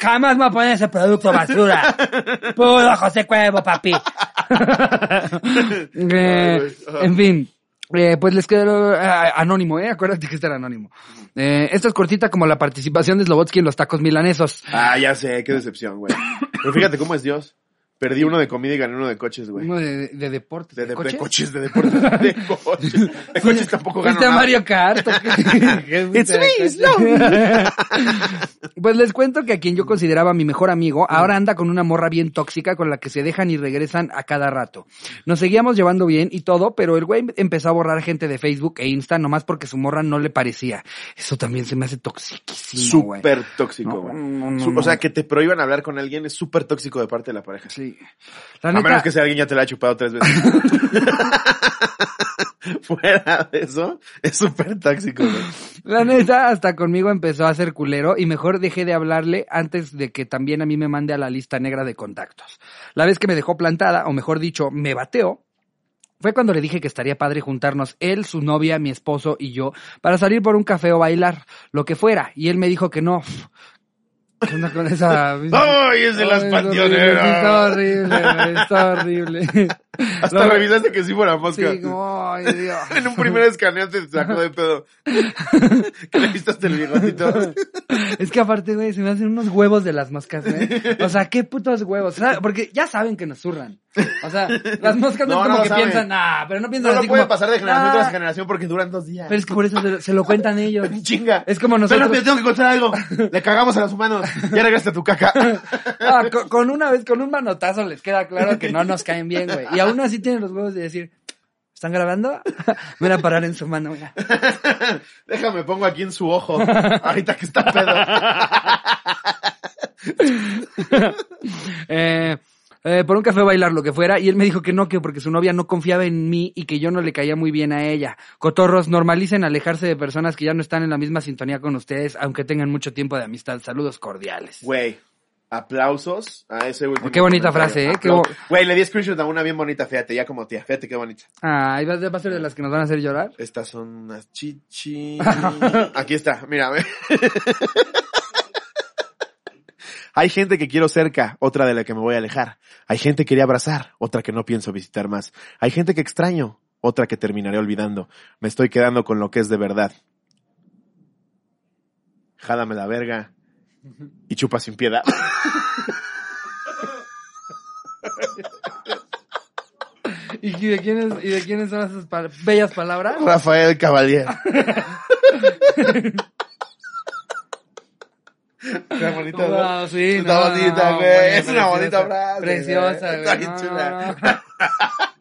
Jamás me voy a poner ese producto basura. Puro José Cuervo, papi. *laughs* Eh, en fin. Eh, pues les quedo eh, anónimo, eh. Acuérdate que este era anónimo. Eh, esto es cortita como la participación de Slobotsky en los tacos milanesos. Ah, ya sé, qué decepción, güey. Pero fíjate cómo es Dios. Perdí uno de comida y gané uno de coches, güey. Uno de, de deportes. De, de- de coches? coches, de deportes, *laughs* de coches. De coches tampoco gano ¿Fuiste a nada. Mario Kart? *laughs* It's me, Slow. *laughs* Pues les cuento que a quien yo consideraba mi mejor amigo, ahora anda con una morra bien tóxica con la que se dejan y regresan a cada rato. Nos seguíamos llevando bien y todo, pero el güey empezó a borrar gente de Facebook e Insta nomás porque su morra no le parecía. Eso también se me hace toxiquísimo. Súper tóxico, güey. no, no, Su- no. O sea, que te prohíban hablar con alguien es súper tóxico de parte de la pareja. Sí. La A neta, menos que sea alguien ya te la ha chupado tres veces. *laughs* Fuera de eso, es súper tóxico, güey. La neta, hasta conmigo empezó a ser culero y mejor dejé de hablarle antes de que también a mí me mande a la lista negra de contactos. La vez que me dejó plantada, o mejor dicho, me bateó, fue cuando le dije que estaría padre juntarnos él, su novia, mi esposo y yo para salir por un café o bailar, lo que fuera. Y él me dijo que no. ¿Qué onda con esa? *laughs* ¡Ay, es de las panteoneras! Está horrible, está horrible. Hasta revisaste que sí fuera mosca. Sí, como, ay, Dios. *laughs* En un primer escaneo te sacó de pedo. *laughs* que le viste hasta el bigotito. Es que aparte, güey, se me hacen unos huevos de las moscas, güey. O sea, qué putos huevos. Porque ya saben que nos zurran. O sea, las moscas no, No, es no como que saben. piensan, ah, pero no No piensan lo así puede como, pasar de generación "Ah". tras generación porque duran dos días. Pero es que por eso se, se lo cuentan ellos. *laughs* Chinga. Es como Pero nosotros. rápido, tengo que encontrar algo. Le cagamos a los humanos. Ya regresaste a tu caca. Ah, con, con una vez, con un manotazo les queda claro que no nos caen bien, güey. Y aún así tienen los huevos de decir, ¿están grabando? *laughs* Van a parar en su mano, mira. *laughs* Déjame, pongo aquí en su ojo. Ahorita que está pedo. *laughs* Eh, eh, por un café bailar, lo que fuera, y él me dijo que no, que porque su novia no confiaba en mí y que yo no le caía muy bien a ella. Cotorros, normalicen alejarse de personas que ya no están en la misma sintonía con ustedes, aunque tengan mucho tiempo de amistad. Saludos cordiales. Güey. Aplausos a ese último. Qué bonita comentario. frase, ¿eh? Qué Aplau- bo- Güey, le di screenshot a una bien bonita, fíjate, ya como tía. Fíjate qué bonita. Ah, ¿va va a ser de las que nos van a hacer llorar? Estas son unas chichi. *laughs* Aquí está, mira. *laughs* Hay gente que quiero cerca, otra de la que me voy a alejar. Hay gente que quería abrazar, otra que no pienso visitar más. Hay gente que extraño, otra que terminaré olvidando. Me estoy quedando con lo que es de verdad. Jálame la verga y chupa sin piedad. *laughs* ¿Y de quiénes, y de quiénes son esas pa- bellas palabras? Rafael Cavalier. *laughs* Está bonita, ¿no? Wow, sí, Está no, bonita, no, güey. güey, Es una bonita preciosa, frase. Preciosa, güey. Está bien no, chula. *laughs*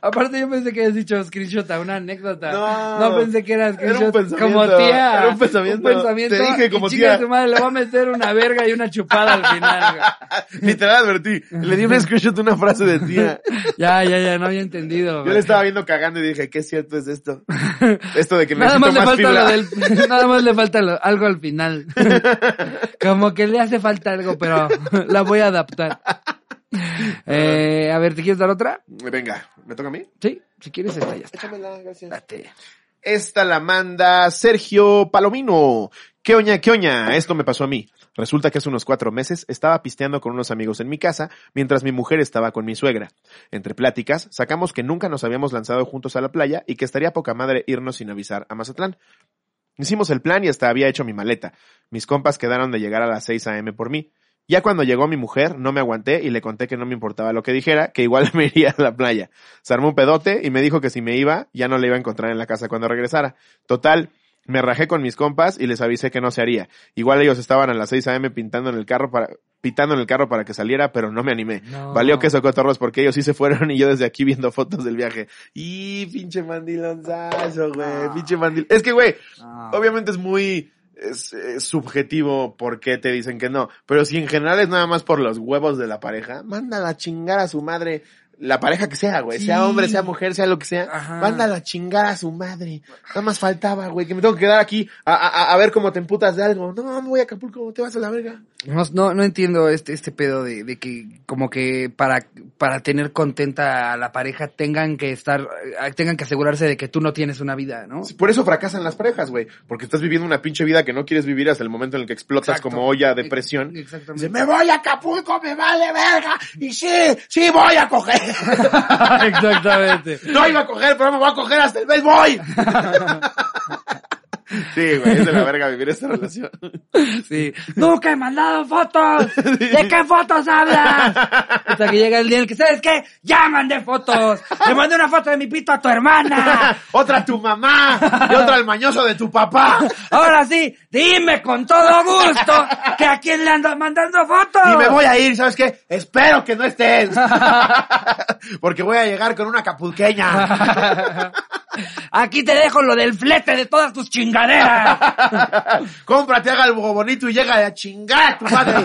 *laughs* Aparte yo pensé que habías dicho screenshot a una anécdota. No. No, pensé que era Era un screenshot como tía. era un pensamiento. pensamiento. Te dije como y tía. tu madre, le voy a meter una verga y una chupada al final. *laughs* Literal advertí. Le di un screenshot de una frase de tía. *laughs* Ya, ya, ya, no había entendido. Yo le estaba viendo cagando y dije, ¿qué cierto es esto? Esto de que Nada más le más falta fibra. lo del, nada más le falta lo- algo al final. Como que le hace falta algo, pero la voy a adaptar. Eh, a ver, ¿te quieres dar otra? Venga, ¿me toca a mí? Sí, si quieres esta ya está. Échamela, gracias. Date. Esta la manda Sergio Palomino. ¿Qué oña, qué oña? Esto me pasó a mí. Resulta que hace unos cuatro meses estaba pisteando con unos amigos en mi casa mientras mi mujer estaba con mi suegra. Entre pláticas, sacamos que nunca nos habíamos lanzado juntos a la playa y que estaría poca madre irnos sin avisar a Mazatlán. Hicimos el plan y hasta había hecho mi maleta. Mis compas quedaron de llegar a las 6 a.m. por mí. Ya cuando llegó mi mujer, no me aguanté y le conté que no me importaba lo que dijera, que igual *laughs* me iría a la playa. Se armó un pedote y me dijo que si me iba, ya no le iba a encontrar en la casa cuando regresara. Total, me rajé con mis compas y les avisé que no se haría. Igual ellos estaban a las 6 a.m. pintando en el carro para, pitando en el carro para que saliera, pero no me animé. No. Valió que cotorros porque ellos sí se fueron y yo desde aquí viendo fotos del viaje. Y pinche mandilonzazo, güey, Ah. pinche mandil. Es que, güey, Ah. obviamente es muy es, subjetivo por qué te dicen que no. Pero si en general es nada más por los huevos de la pareja, mándala a chingar a su madre. La pareja que sea, güey. Sí. Sea hombre, sea mujer, sea lo que sea. Ajá. Mándala a chingar a su madre. Nada más faltaba, güey, que me tengo que quedar aquí a, a, a ver cómo te emputas de algo. No, me voy a Acapulco, te vas a la verga. No, no, no entiendo este, este pedo de, de que como que para, para tener contenta a la pareja tengan que estar, eh, tengan que asegurarse de que tú no tienes una vida, ¿no? Por eso fracasan las parejas, güey. Porque estás viviendo una pinche vida que no quieres vivir hasta el momento en el que explotas Exacto. como olla de presión. Exactamente. Dice, me voy a Acapulco, me vale verga. Y sí, sí voy a coger. *laughs* Exactamente. No iba a coger, pero me voy a coger hasta el mes *laughs* voy. Sí, güey, es de la verga vivir esta relación. Sí. Nunca he mandado fotos. *laughs* ¿De qué fotos hablas? Hasta que llega el día en el que, ¿sabes qué? Ya mandé fotos. Le mandé una foto de mi pito a tu hermana. *laughs* otra a tu mamá y otra al mañoso de tu papá. Ahora sí, dime con todo gusto que a quién le ando mandando fotos. Y me voy a ir, ¿sabes qué? Espero que no estés. *laughs* Porque voy a llegar con una capulqueña. Aquí te dejo lo del flete de todas tus chingaderas. *laughs* Cómprate, haga algo bonito y llega a chingar a tu madre. *laughs*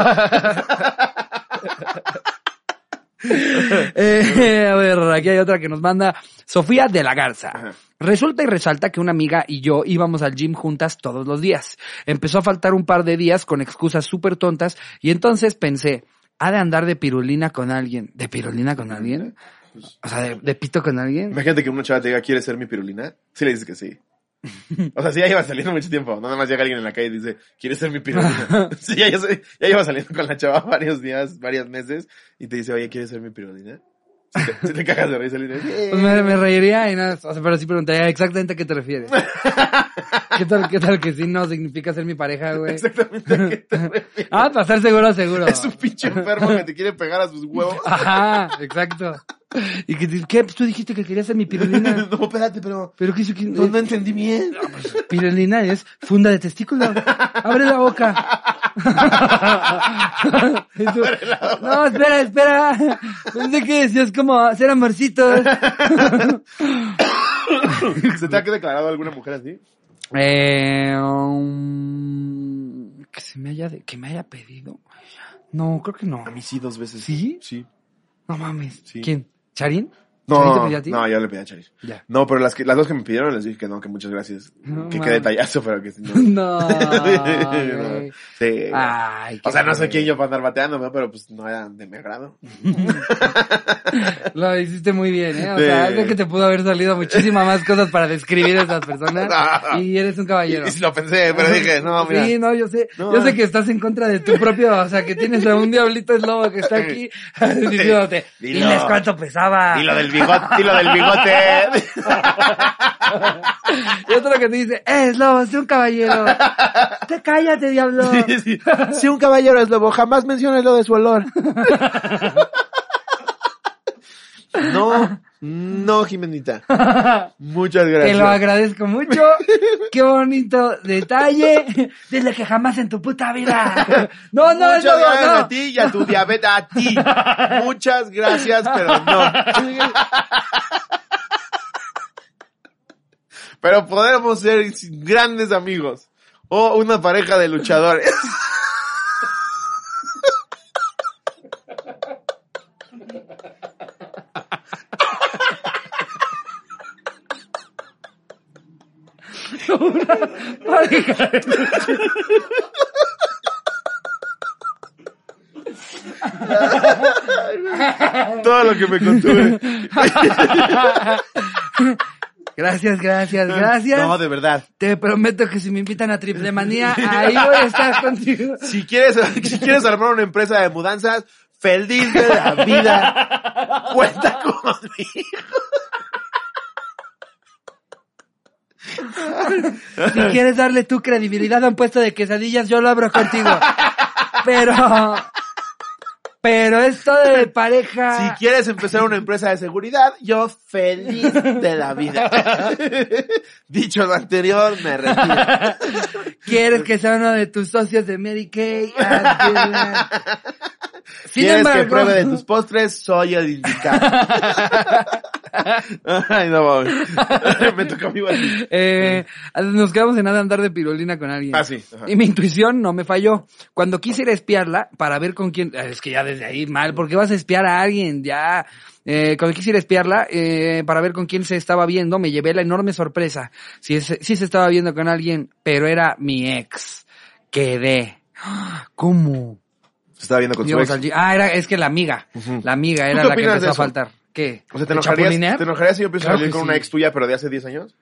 Eh, a ver, aquí hay otra que nos manda Sofía de la Garza. Ajá. Resulta y resalta que una amiga y yo íbamos al gym juntas todos los días. Empezó a faltar un par de días con excusas súper tontas y entonces pensé, ha de andar de pirulina con alguien. ¿De pirulina con alguien? O sea, de, de pito con alguien. Imagínate que una chava te diga, ¿quieres ser mi pirulina? Sí le dices que sí. O sea, sí, ya lleva saliendo mucho tiempo. Nada más llega alguien en la calle y dice, ¿quieres ser mi pirulina? *laughs* Sí, ya, ya, lleva saliendo con la chava varios días, varios meses, y te dice, oye, ¿quieres ser mi pirulina? Si *laughs* te, te cagas de risa, le dices, Pues me, me reiría y nada, o sea, pero sí preguntaría exactamente a qué te refieres. *laughs* ¿Qué tal, qué tal que sí no significa ser mi pareja, güey? exactamente a qué te *laughs* refieres. Ah, para estar seguro, seguro. Es un pinche enfermo que te quiere pegar a sus huevos. Ajá, exacto. Y que, ¿qué? Pues tú dijiste que querías ser mi pirulina. No, espérate, pero Pero qué, qué- no, no entendí bien. pirulina es funda de testículo. Abre la boca. *laughs* Tú, no, espera, espera. Pensé que decías como hacer amorcitos. *laughs* ¿Se te ha declarado alguna mujer así? Eh, um, que se me haya, de- que me haya pedido. No, creo que no. A mí sí, dos veces. ¿Sí? Sí. No mames. Sí. ¿Quién? ¿Charín? No, no, yo le pedí a Charis. Ya. No, pero las, que, las dos que me pidieron les dije que no, que muchas gracias. No que mames. qué detallazo, pero que *laughs* no. No, *laughs* sí. Ay, o sea, no sé quién yo para andar bateando, ¿no? pero pues no era de mi agrado. *laughs* Lo hiciste muy bien, ¿eh? O Sí. sea, de que te pudo haber salido muchísimas más cosas para describir a esas personas. Y eres un caballero. Y sí lo pensé, pero dije, no, mira. Sí, no, yo sé, yo sé que estás en contra de tu propio, o sea, que tienes a un diablito lobo que está aquí diciéndote, diles cuánto pesaba. Y lo del bigote, y lo del bigote. *laughs* Y otro que te dice, eh, es lobo, sé un caballero. Te cállate, diablo. Sí, sí. Si *laughs* un caballero es lobo, jamás menciones lo de su olor. No, no, Jimenita. *laughs* Muchas gracias. Te lo agradezco mucho. *laughs* Qué bonito detalle. Dile que jamás en tu puta vida. No, no, Muchas no, gracias no. a ti y a tu diabetes, a ti. Muchas gracias, pero no. *laughs* Pero podemos ser grandes amigos. O una pareja de luchadores. *laughs* Todo lo que me contuve. *laughs* Gracias, gracias, gracias. No, de verdad. Te prometo que si me invitan a Triple Manía, ahí voy a estar contigo. *laughs* Si quieres, si quieres armar una empresa de mudanzas, feliz de la vida. Cuenta conmigo. Si quieres darle tu credibilidad a un puesto de quesadillas, yo lo abro contigo. Pero, pero esto de pareja. Si quieres empezar una empresa de seguridad, yo feliz de la vida. *laughs* Dicho lo anterior, me retiro. ¿Quieres que sea uno de tus socios de Mary ¿Quieres que embargo- pruebe de tus postres? Soy el indicado. *laughs* Ay, no mames. *laughs* Me mí así. Eh, nos quedamos en nada andar de pirulina con alguien. Ah, sí. ajá. Y mi intuición no me falló. Cuando quise ir a espiarla para ver con quién, es que ya desde ahí mal, porque vas a espiar a alguien, ya. Eh, cuando quise ir a espiarla, eh, para ver con quién se estaba viendo, me llevé la enorme sorpresa. Sí, es- sí se estaba viendo con alguien, pero era mi ex. Quedé. *gasps* ¿Cómo? Se estaba viendo con su Íbamos ex. al gi- Ah, era, es que la amiga. La amiga ¿Tú era la que empezó a faltar. ¿Qué? O sea, ¿te ¿De enojarías? ¿te enojarías si yo empiezo Claro a salir con una ex tuya, pero de hace 10 años?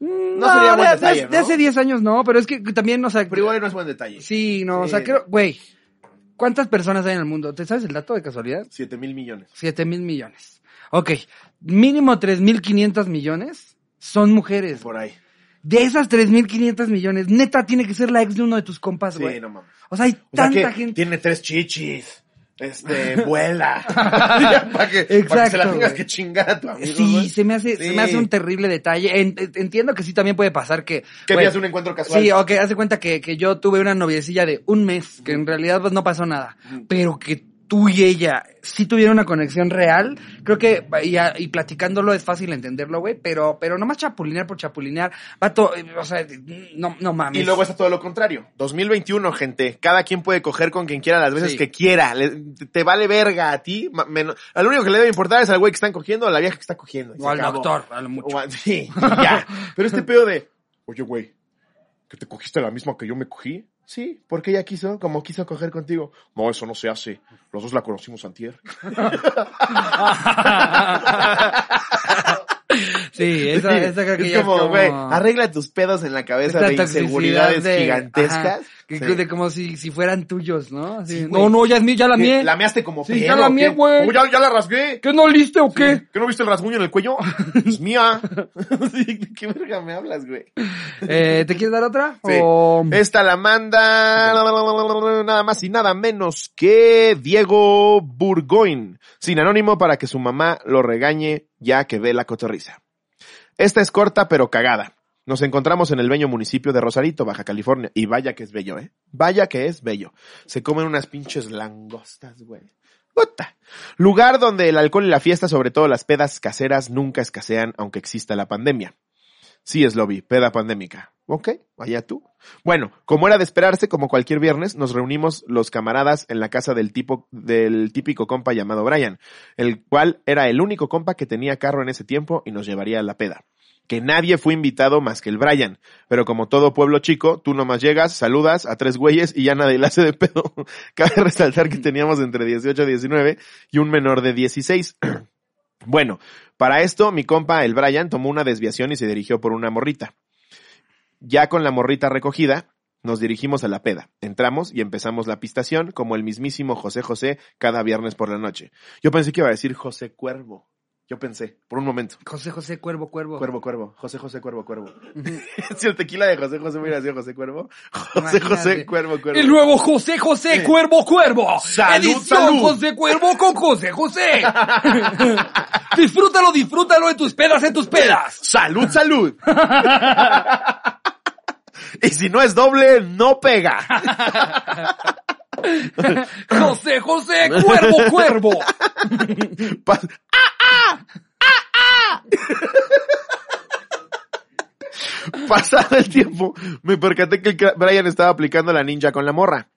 Mm, No sería buen de- detalle, de, hace 10 años no, pero es que también, o sea, Pero igual no es buen detalle. Sí, no, o sea, creo, güey, ¿cuántas personas hay en el mundo? ¿Te sabes el dato de casualidad? 7 mil millones. Siete mil millones. Ok, mínimo tres mil quinientos millones son mujeres. Por ahí. De esas tres mil quinientos millones, neta tiene que ser la ex de uno de tus compas, Sí, güey. no mames. O sea, hay O sea tanta que gente. tiene tres chichis. Este, *laughs* vuela. *laughs* *laughs* para que, para que se Exacto, la tengas güey. que chingar a tu amigo. Sí, güey. se me hace, se Sí. me hace un terrible detalle. En- en- entiendo que sí también puede pasar que. Que veas un encuentro casual. Sí, ok, hace cuenta que, que yo tuve una noviecilla de un mes, que en realidad pues no pasó nada, pero que tú y ella sí tuvieron una conexión real, creo que, y, platicándolo es fácil entenderlo, güey, pero, pero nomás chapulinear por chapulinear, vato, eh, o sea, no, no mames. Y luego está todo lo contrario. 2021, gente. Cada quien puede coger con quien quiera las veces Sí. que quiera. Le- te vale verga a ti. al único que le debe importar es al güey que están cogiendo o a la vieja que está cogiendo. O al acabó. doctor, a lo mucho. O a- sí, ya. *laughs* Pero este pedo de, oye, güey, ¿que te cogiste la misma que yo me cogí? Sí, porque ella quiso, como quiso coger contigo. No, eso no se hace. Los dos la conocimos antier. *laughs* sí, *laughs* esa, Sí, esa creo que es ya como, es como... güey, arregla tus pedos en la cabeza esta de inseguridades de- gigantescas. Sí. de como si, si fueran tuyos, ¿no? Sí, no, no, ya es mía, ya la mía. La measte como Sí, pedo, ya la ¿o mié, güey. Oh, ya, ya la rasgué. ¿Qué no liste o qué? ¿Qué no viste el rasguño en el cuello? *laughs* Es mía. *laughs* Sí, ¿De qué verga me hablas, güey? Eh, ¿Te quieres dar otra? O... Esta la manda nada más y nada menos que Diego Burgoyne, sin anónimo para que su mamá lo regañe ya que ve la cotorriza. Esta es corta pero cagada. Nos encontramos en el bello municipio de Rosarito, Baja California. Y vaya que es bello, ¿eh? Vaya que es bello. Se comen unas pinches langostas, güey. Puta. Lugar donde el alcohol y la fiesta, sobre todo las pedas caseras, nunca escasean aunque exista la pandemia. Sí, es lobby, peda pandémica. Ok, allá tú. Bueno, como era de esperarse, como cualquier viernes, nos reunimos los camaradas en la casa del tipo, del típico compa llamado Brian, el cual era el único compa que tenía carro en ese tiempo y nos llevaría a la peda. Que nadie fue invitado más que el Brian, pero como todo pueblo chico, tú nomás llegas, saludas a tres güeyes y ya nadie le hace de pedo. *laughs* Cabe resaltar que teníamos entre 18 y 19 y un menor de 16. *clears throat* Bueno, para esto mi compa, el Brian, tomó una desviación y se dirigió por una morrita. Ya con la morrita recogida, nos dirigimos a la peda. Entramos y empezamos la pistación como el mismísimo José José cada viernes por la noche. Yo pensé que iba a decir José Cuervo. Yo pensé, por un momento. José José Cuervo Cuervo. Cuervo, cuervo. José José Cuervo, cuervo. *laughs* Si el tequila de José José hubiera sido José Cuervo. José Imagínate. José Cuervo, cuervo. El nuevo José José Cuervo Cuervo. Salud, Edición salud. José Cuervo con José José. *laughs* disfrútalo, disfrútalo en tus pedas, en tus pedas. ¡Salud, salud! *laughs* y si no es doble, no pega. José José Cuervo Cuervo. Pa- *laughs* Pasado el tiempo, me percaté que el Brian estaba aplicando la ninja con la morra.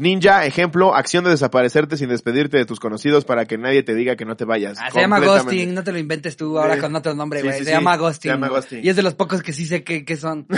Ninja, ejemplo, acción de desaparecerte sin despedirte de tus conocidos para que nadie te diga que no te vayas. Ah, se llama ghosting, no te lo inventes tú ahora con otro nombre, güey. sí, se sí. llama ghosting. Se llama ghosting. Y es de los pocos que sí sé que, que son. *laughs*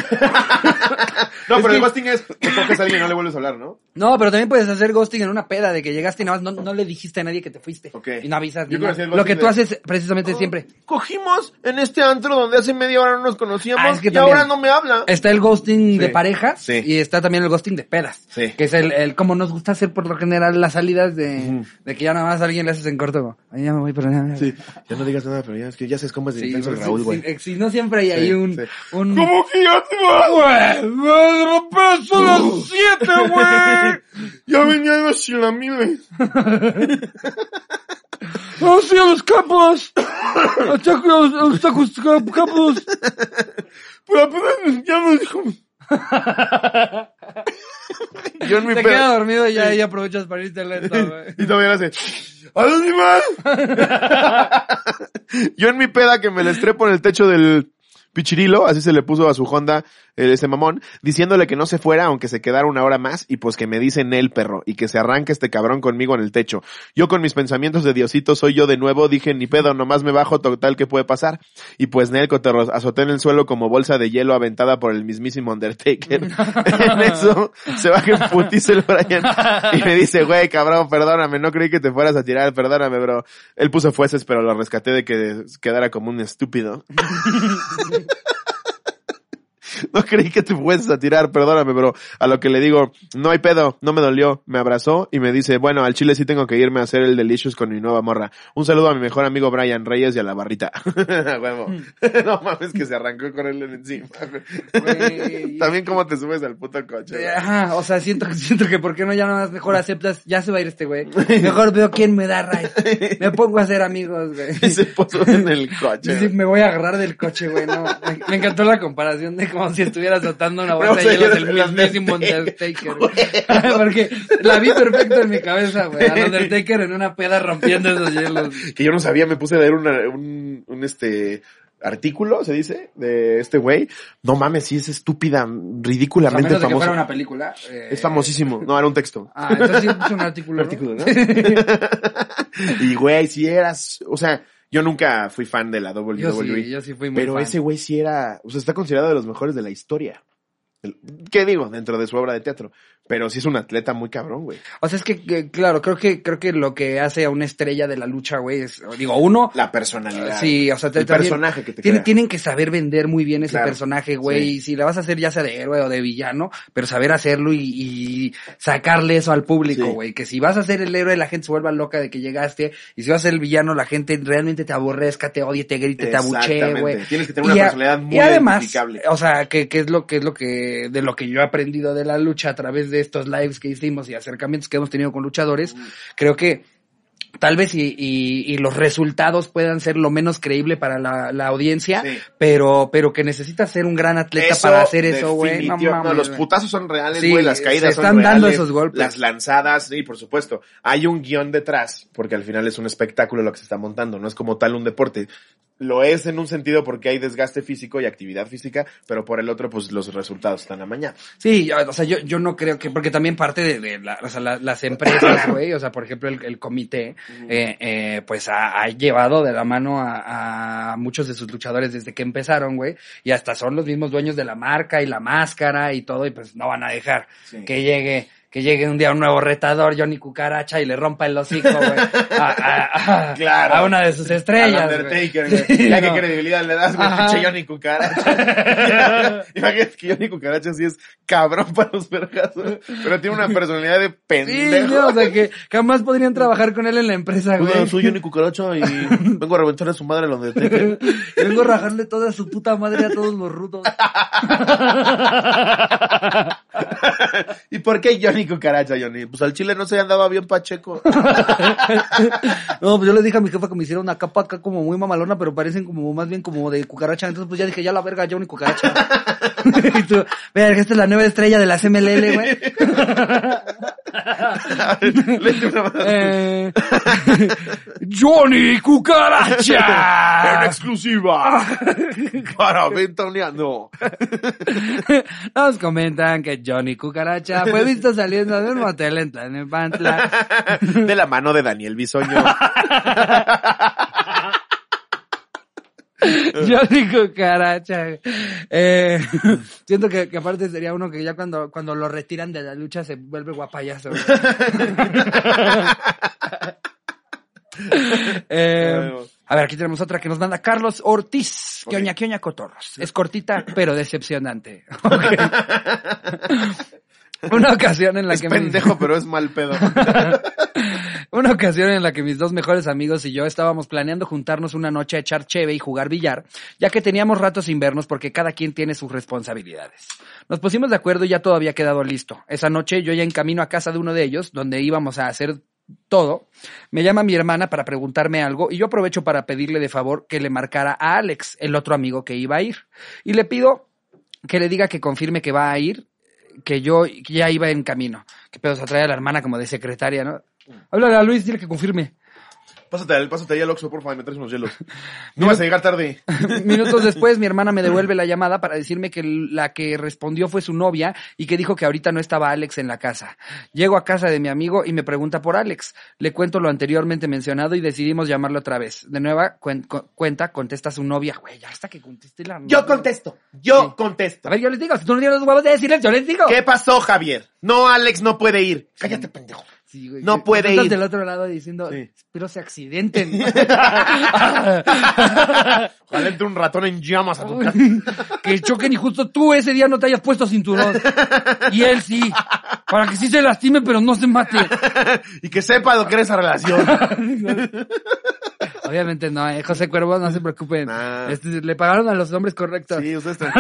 No, Es pero el que- ghosting es, te coges a alguien y no le vuelves a hablar, ¿no? No, pero también puedes hacer ghosting en una peda de que llegaste y nada más no, no le dijiste a nadie que te fuiste. Ok. Y no avisas. Yo ni nada. Lo que tú de- haces precisamente siempre. Cogimos en este antro donde hace media hora no nos conocíamos Ah, es que y también- ahora no me habla. Está el ghosting de parejas Sí. y está también el ghosting de pedas. Sí. Que es el, el como nos gusta hacer por lo general las salidas de, Ujú. de que ya nada más a alguien le haces en corto. como, Ay, ya me voy, pero ya, Sí, ya no digas nada, pero ya es que ya sabes cómo es de Sí, intenso pues, Raúl, sí, güey. sí, si no siempre hay ahí Sí, un, sí. un... ¿Cómo que ya te vas? Güey, me rompes a las siete, güey. *laughs* Ya venían los chilamiles. *laughs* ¡Así a los capos! ¡Hasta los, los tacos capos! Pero apenas ya me dijo. *laughs* Yo en mi Te quedas dormido y ya aprovechas para irte lento, güey. Y todavía le hace. ¡A los animales! *laughs* Yo en mi peda que me le estrepo en el techo del Pichirilo, así se le puso a su Honda ese mamón, diciéndole que no se fuera aunque se quedara una hora más y pues que me dice Nel perro y que se arranque este cabrón conmigo en el techo. Yo con mis pensamientos de Diosito soy yo de nuevo, dije ni pedo, nomás me bajo total que puede pasar. Y pues Nel coterro azoté en el suelo como bolsa de hielo aventada por el mismísimo Undertaker. *laughs* en eso se baja en putiza el Brian y me dice, güey, cabrón, perdóname, no creí que te fueras a tirar, perdóname, bro. Él puso fueces, pero lo rescaté de que quedara como un estúpido. *laughs* *laughs* No creí que te fueses a tirar, perdóname, bro. A lo que le digo, no hay pedo, no me dolió. Me abrazó y me dice, bueno, al chile sí tengo que irme a hacer el Delicious con mi nueva morra. Un saludo a mi mejor amigo Brian Reyes y a la barrita. *laughs* Huevo. *laughs* no mames que se arrancó con él encima. También cómo te subes al puto coche. Ajá, o sea, siento, siento que por qué no ya nada más mejor aceptas, ya se va a ir este güey. Mejor veo quién me da ride. Me pongo a hacer amigos, güey. Y se puso en el coche. Sí, me voy a agarrar del coche, güey, no. Me, me encantó la comparación de como *laughs* si estuvieras soltando una bolsa de hielos el del mismísimo Undertaker. Porque la vi perfecto en mi cabeza, güey. Al Undertaker *laughs* en una peda rompiendo esos hielos. que yo no sabía, me puse a leer una- un, un este artículo, se dice, de este güey. No mames, sí es estúpida, ridículamente fuera una película. eh, Es famosísimo. No, era un texto. Ah, entonces sí es un *laughs* artículo. ¿no? artículo, ¿no? y güey, si eras, o sea, yo nunca fui fan de la WWE. Yo sí, yo sí fui muy pero fan. ese güey sí era, o sea, está considerado de los mejores de la historia. ¿Qué digo? Dentro de su obra de teatro. Pero sí es un atleta muy cabrón, güey. O sea, es que, que, claro, creo que, creo que lo que hace a una estrella de la lucha, güey, es, digo, uno, La personalidad. sí, o sea, te- el también personaje que te tiene- crea. tienen que saber vender muy bien ese Claro, personaje, güey, sí. y si la vas a hacer ya sea de héroe o de villano, pero saber hacerlo y, y sacarle eso al público, Sí. güey, que si vas a ser el héroe la gente se vuelva loca de que llegaste, y si vas a ser el villano la gente realmente te aborrezca, te odie, te grite, te abuchee, güey. Tienes que tener una a- personalidad muy y además, o sea, que, que es lo que es lo que de lo que yo he aprendido de la lucha a través de estos lives que hicimos y acercamientos que hemos tenido con luchadores, creo que tal vez y, y, y los resultados puedan ser lo menos creíble para la, la audiencia, Sí. pero pero que necesitas ser un gran atleta Eso, para hacer eso, güey. No los putazos son reales, Sí, güey. Las caídas se son están dando reales, esos golpes. Las lanzadas, sí, por supuesto. Hay un guion detrás, porque al final es un espectáculo lo que se está montando. No es como tal un deporte. Lo es en un sentido porque hay desgaste físico y actividad física, pero por el otro, pues los resultados están a mañana. Sí, yo- o sea, yo, yo no creo que, porque también parte de, de la- o sea, la- las empresas, güey, o sea, por ejemplo, el, el comité, eh, eh, pues ha, ha llevado de la mano a, a muchos de sus luchadores desde que empezaron, güey, y hasta son los mismos dueños de la marca y la máscara y todo, y pues no van a dejar Sí. que llegue que llegue un día un nuevo retador, Johnny Cucaracha, y le rompa el hocico, güey, a, a- a- *laughs* Claro. a una de sus estrellas. Al. Undertaker, güey. Sí, ya no. qué credibilidad le das, güey, pinche Johnny Cucaracha. *laughs* Imagínate que Johnny Cucaracha sí es cabrón para los vergazos, pero tiene una personalidad de Sí, pendejo. no, o sea, que jamás podrían trabajar con él en la empresa, Hola, güey. soy Johnny Cucaracha y vengo a reventar a su madre el Undertaker. *laughs* Vengo a rajarle toda su puta madre a todos los rudos. ¿Y por qué Johnny Cucaracha, Johnny? Pues al chile no se andaba bien Pacheco. *laughs* No, pues yo le dije a mi jefa que me hiciera una capa acá como muy mamalona, pero parecen como más bien como de cucaracha. Entonces pues ya dije, ya la verga, Johnny Cucaracha. *laughs* *laughs* y tú, vea, esta es la nueva estrella de la CMLL, güey. Eh, Johnny En Cucaracha. exclusiva. Para Ventaneando. Nos comentan que Johnny Cucaracha fue visto saliendo de un motel en Tlalnepantla. De la mano de Daniel Bisoño. *laughs* Jordi Cucaracha. Eh, *laughs* siento que, que aparte sería uno que ya cuando, cuando lo retiran de la lucha se vuelve guapayazo. *laughs* Eh, a ver, aquí tenemos otra que nos manda Carlos Ortiz. Ok. Que oña, que oña, cotorros. Es cortita, pero decepcionante. *laughs* Una ocasión en la Es que me- pendejo, pero es mal pedo. *laughs* Una ocasión en la que mis dos mejores amigos y yo estábamos planeando juntarnos una noche a echar cheve y jugar billar, ya que teníamos rato sin vernos porque cada quien tiene sus responsabilidades. Nos pusimos de acuerdo y ya todo había quedado listo. Esa noche yo ya en camino a casa de uno de ellos, donde íbamos a hacer todo, me llama mi hermana para preguntarme algo y yo aprovecho para pedirle de favor que le marcara a Alex, el otro amigo que iba a ir. Y le pido que le diga que confirme que va a ir, que yo ya iba en camino. Que pedo se trae a la hermana como de secretaria, ¿no? Háblale a Luis, dile que confirme. Pásate, al- pásate ahí al Oxxo, por favor, me traes unos hielos. *laughs* No vas a llegar tarde. *laughs* Minutos después, mi hermana me devuelve la llamada para decirme que la que respondió fue su novia y que dijo que ahorita no estaba Alex en la casa. Llego a casa de mi amigo y me pregunta por Alex. Le cuento lo anteriormente mencionado y decidimos llamarlo otra vez. De nueva cuen- cu- cuenta, contesta su novia. Güey, ya hasta que conteste la Yo contesto, yo Sí. contesto. A ver, yo les digo, si tú no tienes los huevos de decirles, yo les digo. ¿Qué pasó, Javier? No, Alex no puede ir. Cállate, pendejo. Sí, güey, No puede ir. del otro lado diciendo, Sí. espero se accidenten. *laughs* Ojalá entre un ratón en llamas a tu casa. que choquen y justo tú ese día no te hayas puesto cinturón. Y él sí. Para que sí se lastime, pero no se mate. *laughs* y que sepa lo que era esa relación. *laughs* Obviamente no, eh, José Cuervo, no se preocupen. Nah. Este, le pagaron a los hombres correctos. Sí, ustedes. *laughs*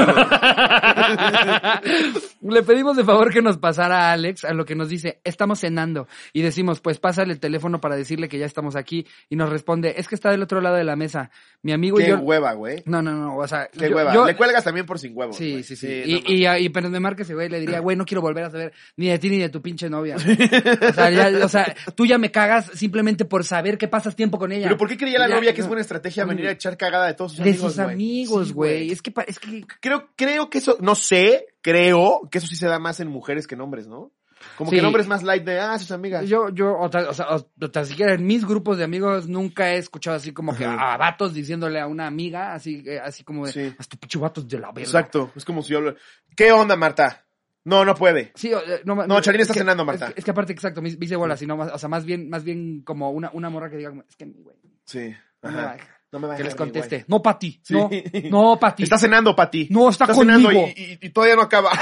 Le pedimos de favor que nos pasara a Alex, a lo que nos dice, estamos cenando. Y decimos, pues pásale el teléfono para decirle que ya estamos aquí. Y nos responde, es que está del otro lado de la mesa. Mi amigo y Qué yo... hueva, güey. No, no, no, o sea... Qué yo- hueva. yo- Le cuelgas también por sin huevos. Sí, sí, sí. no y, y, y, pero me marca ese güey le diría, güey, no quiero volver a saber ni de ti ni de tu pinche novia. *laughs* o, sea, ya- o sea, tú ya me cagas simplemente por saber que pasas tiempo con ella. Pero ¿por qué creía la Ya, novia que es no. buena estrategia venir a echar cagada de todos sus De amigos? sus güey? amigos, Sí, güey. es que, es que Creo, creo que eso, no sé, creo que eso sí se da más en mujeres que en hombres, ¿no? Como Sí. que el hombre es más light de, ah, sus amigas. yo, yo, o, ta- o sea, o, tan siquiera en mis grupos de amigos nunca he escuchado así como que Ajá. a vatos diciéndole a una amiga, así, eh, así como de, Sí. haz tu pinche vatos de la verga. Exacto. Es como si yo hablo, ¿qué onda, Marta? No, no puede. Sí, eh, no, No, Charín es está que- cenando, Marta. Es, que- es que aparte, exacto, me hice bola, sino más, o sea, más bien, más bien como una, una morra que diga, es que, güey, Sí. no me. No me que les conteste. No, Pati. Sí. No, no, Pati. Está cenando, Pati. No, está cenando conmigo. y, y- y todavía no acaba. *laughs*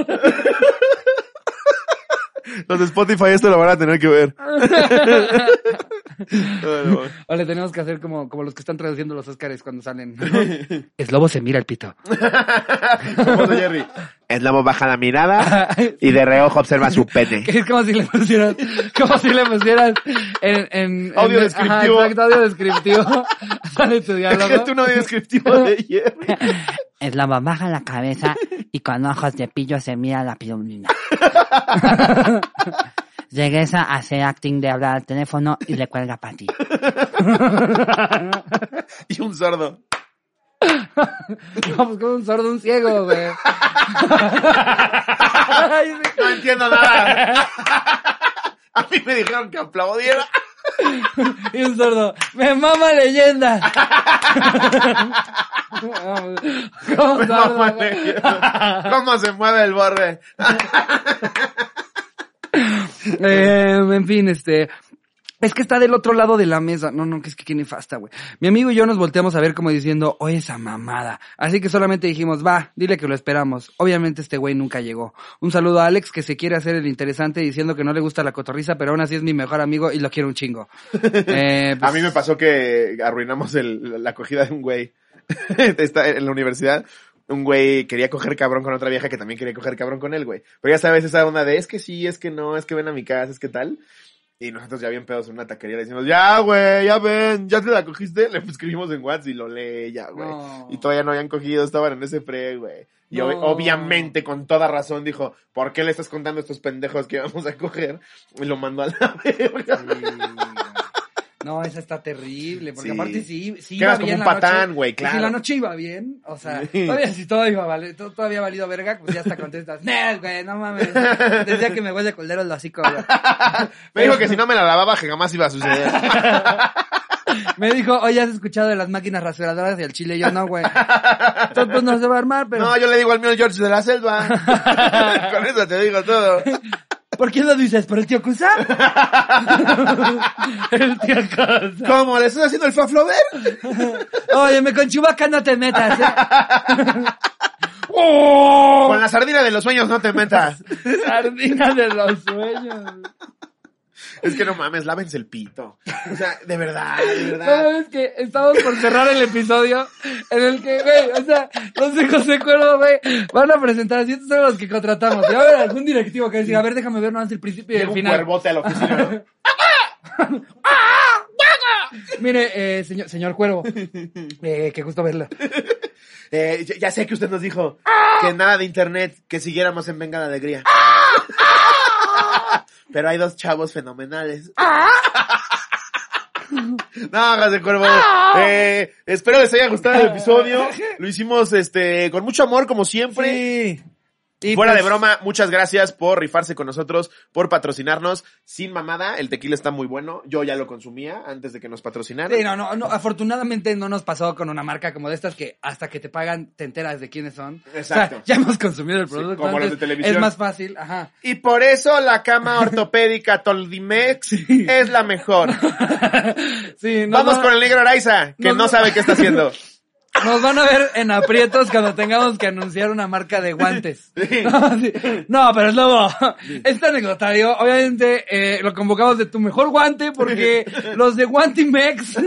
*laughs* Los de Spotify esto lo van a tener que ver. *laughs* Bueno, O le tenemos que hacer como, como los que están traduciendo los Óscares cuando salen. *laughs* es lobo se mira el pito. *laughs* Jerry. El lobo baja la mirada *laughs* y de reojo observa su pene. *laughs* Es como si le pusieran, como si le pusieran en, en, Audio en- descriptivo. Ajá, exacto, audio descriptivo. *laughs* Sale tu diálogo. Déjate un audio descriptivo de Jerry. El lobo baja la cabeza y con ojos de pillo se mira la pirulina. Regresa a hacer acting de hablar al teléfono y le cuelga para ti. Y un sordo. *laughs* Vamos con un sordo, un ciego, güey. No entiendo nada. *laughs* A mí me dijeron que aplaudiera. *laughs* Y un sordo. ¡Me mama leyenda! Vamos, ¿Cómo Me sordo, mama güey? leyenda. ¿Cómo se mueve el borde? Eh, en fin, este. Es que está del otro lado de la mesa. No, no, que es que qué nefasta, güey. Mi amigo y yo nos volteamos a ver como diciendo, oye, esa mamada. Así que solamente dijimos, va, dile que lo esperamos. Obviamente este güey nunca llegó. Un saludo a Alex, que se quiere hacer el interesante diciendo que no le gusta la cotorriza, pero aún así es mi mejor amigo y lo quiero un chingo. *laughs* Eh, pues, A mí me pasó que arruinamos el- la acogida de un güey. *laughs* Está en la universidad. Un güey quería coger cabrón con otra vieja que también quería coger cabrón con él, güey. Pero ya sabes esa onda de es que sí, es que no, es que ven a mi casa, es que tal. Y nosotros ya bien pedos en una taquería le decimos, ya, güey, ya ven, ya te la cogiste. *laughs* Le escribimos en WhatsApp y lo lee ya, güey. No. Y todavía no habían cogido, estaban en ese pre, güey. Y No. ob- obviamente, con toda razón, dijo, ¿por qué le estás contando a estos pendejos que vamos a coger? Y lo mandó a la *laughs* verga. No, esa está terrible, porque Sí. aparte sí, sí iba como bien un la patán, noche. güey, claro. Si la noche iba bien, o sea, todavía si todo iba vale, todo, todavía valido verga, pues ya hasta contestas, "Nel, güey, no mames. Decía que me huele coldero el hocico, güey. *laughs* Me dijo que si no me la lavaba que jamás iba a suceder. *laughs* Me dijo, oye, ¿has escuchado de las máquinas rasuradoras del chile? Yo, no, güey. Entonces, pues no se va a armar, pero... No, yo le digo al mío George de la selva. *laughs* Con eso te digo todo. ¿Por quién lo dices? ¿Por el tío Cusa? *laughs* el tío Cusa. ¿Cómo? ¿Le estás haciendo el faflover? Oye, me con Chubaca no te metas, ¿eh? *laughs* ¡Oh! Con la sardina de los sueños no te metas. *laughs* Sardina de los sueños. Es que no mames, lávense el pito. O sea, de verdad, de No, verdad. es que estamos por cerrar el episodio en el que, güey, o sea, los de José Cuervo, güey, van a presentar así, estos son los que contratamos. Y va a haber algún directivo que decir, a ver, déjame ver nomás el principio y Llega el un final. cuervote a la oficina. ¿no? *laughs* Mire, eh, señor, señor Cuervo, eh, qué gusto verlo. Eh, ya, ya sé que usted nos dijo que nada de internet, que siguiéramos en Venga la Alegría. *laughs* Pero hay dos chavos fenomenales. *laughs* No, José Cuervo. Eh, espero les haya gustado el *laughs* episodio. Lo hicimos este con mucho amor, como siempre. Sí. Y Fuera pues, de broma, muchas gracias por rifarse con nosotros, por patrocinarnos. Sin mamada, el tequila está muy bueno. Yo ya lo consumía antes de que nos patrocinaran. Sí, no, no, no, afortunadamente no nos pasó con una marca como de estas que hasta que te pagan te enteras de quiénes son. Exacto. O sea, ya hemos consumido el producto. como los de televisión. Es más fácil, ajá. Y por eso la cama ortopédica Toldimex *laughs* es la mejor. *laughs* Sí, Vamos va- con el negro Araiza, que no sabe qué está haciendo. *laughs* Nos van a ver en aprietos cuando tengamos que anunciar una marca de guantes. *laughs* Sí. *laughs* No, sí. No, pero es lobo. Este anecdotario, obviamente, eh, lo convocamos de tu mejor guante porque *laughs* los de Guantimex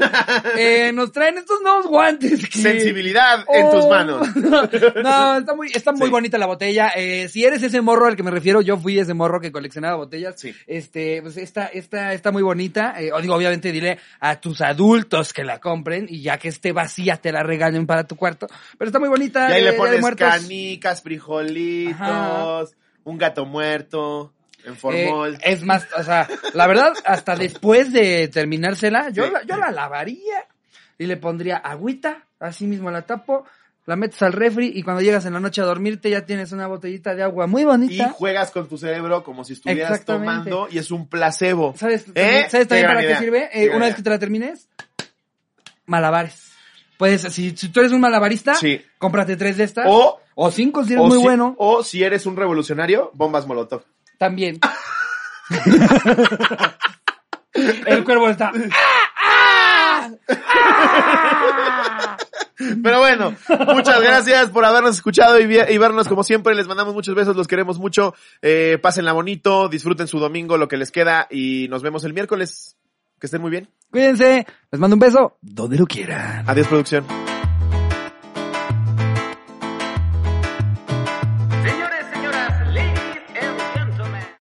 eh, nos traen estos nuevos guantes. que- Sensibilidad en tus Oh. manos. No, está muy, está muy bonita la botella. Eh, si eres ese morro al que me refiero, yo fui ese morro que coleccionaba botellas. Sí. Este, pues esta, esta está muy bonita. Eh, digo, obviamente dile a tus adultos que la compren y ya que esté vacía te la para tu cuarto. Pero está muy bonita. Y ahí de- le pones canicas, frijolitos, Ajá. un gato muerto, en Eh, formol. es más, o sea, la verdad, hasta después de terminársela, yo, Sí. la, yo la lavaría y le pondría agüita, así mismo la tapo, la metes al refri y cuando llegas en la noche a dormirte ya tienes una botellita de agua muy y bonita. juegas con tu cerebro como si estuvieras tomando y es un placebo. ¿Sabes, ¿Eh? ¿sabes también para qué sirve? Eh, una idea. vez que te la termines, malabares. Pues si, si tú eres un malabarista, Sí. cómprate tres de estas. O, o cinco si eres o muy si, bueno. o si eres un revolucionario, bombas molotov. También. *laughs* El cuervo está. Pero bueno, muchas gracias por habernos escuchado y, vi- y vernos como siempre. Les mandamos muchos besos, los queremos mucho. Eh, pásenla bonito, disfruten su domingo, lo que les queda y nos vemos el miércoles. Que estén muy bien. Cuídense. Les mando un beso. Donde lo quieran. Adiós, producción.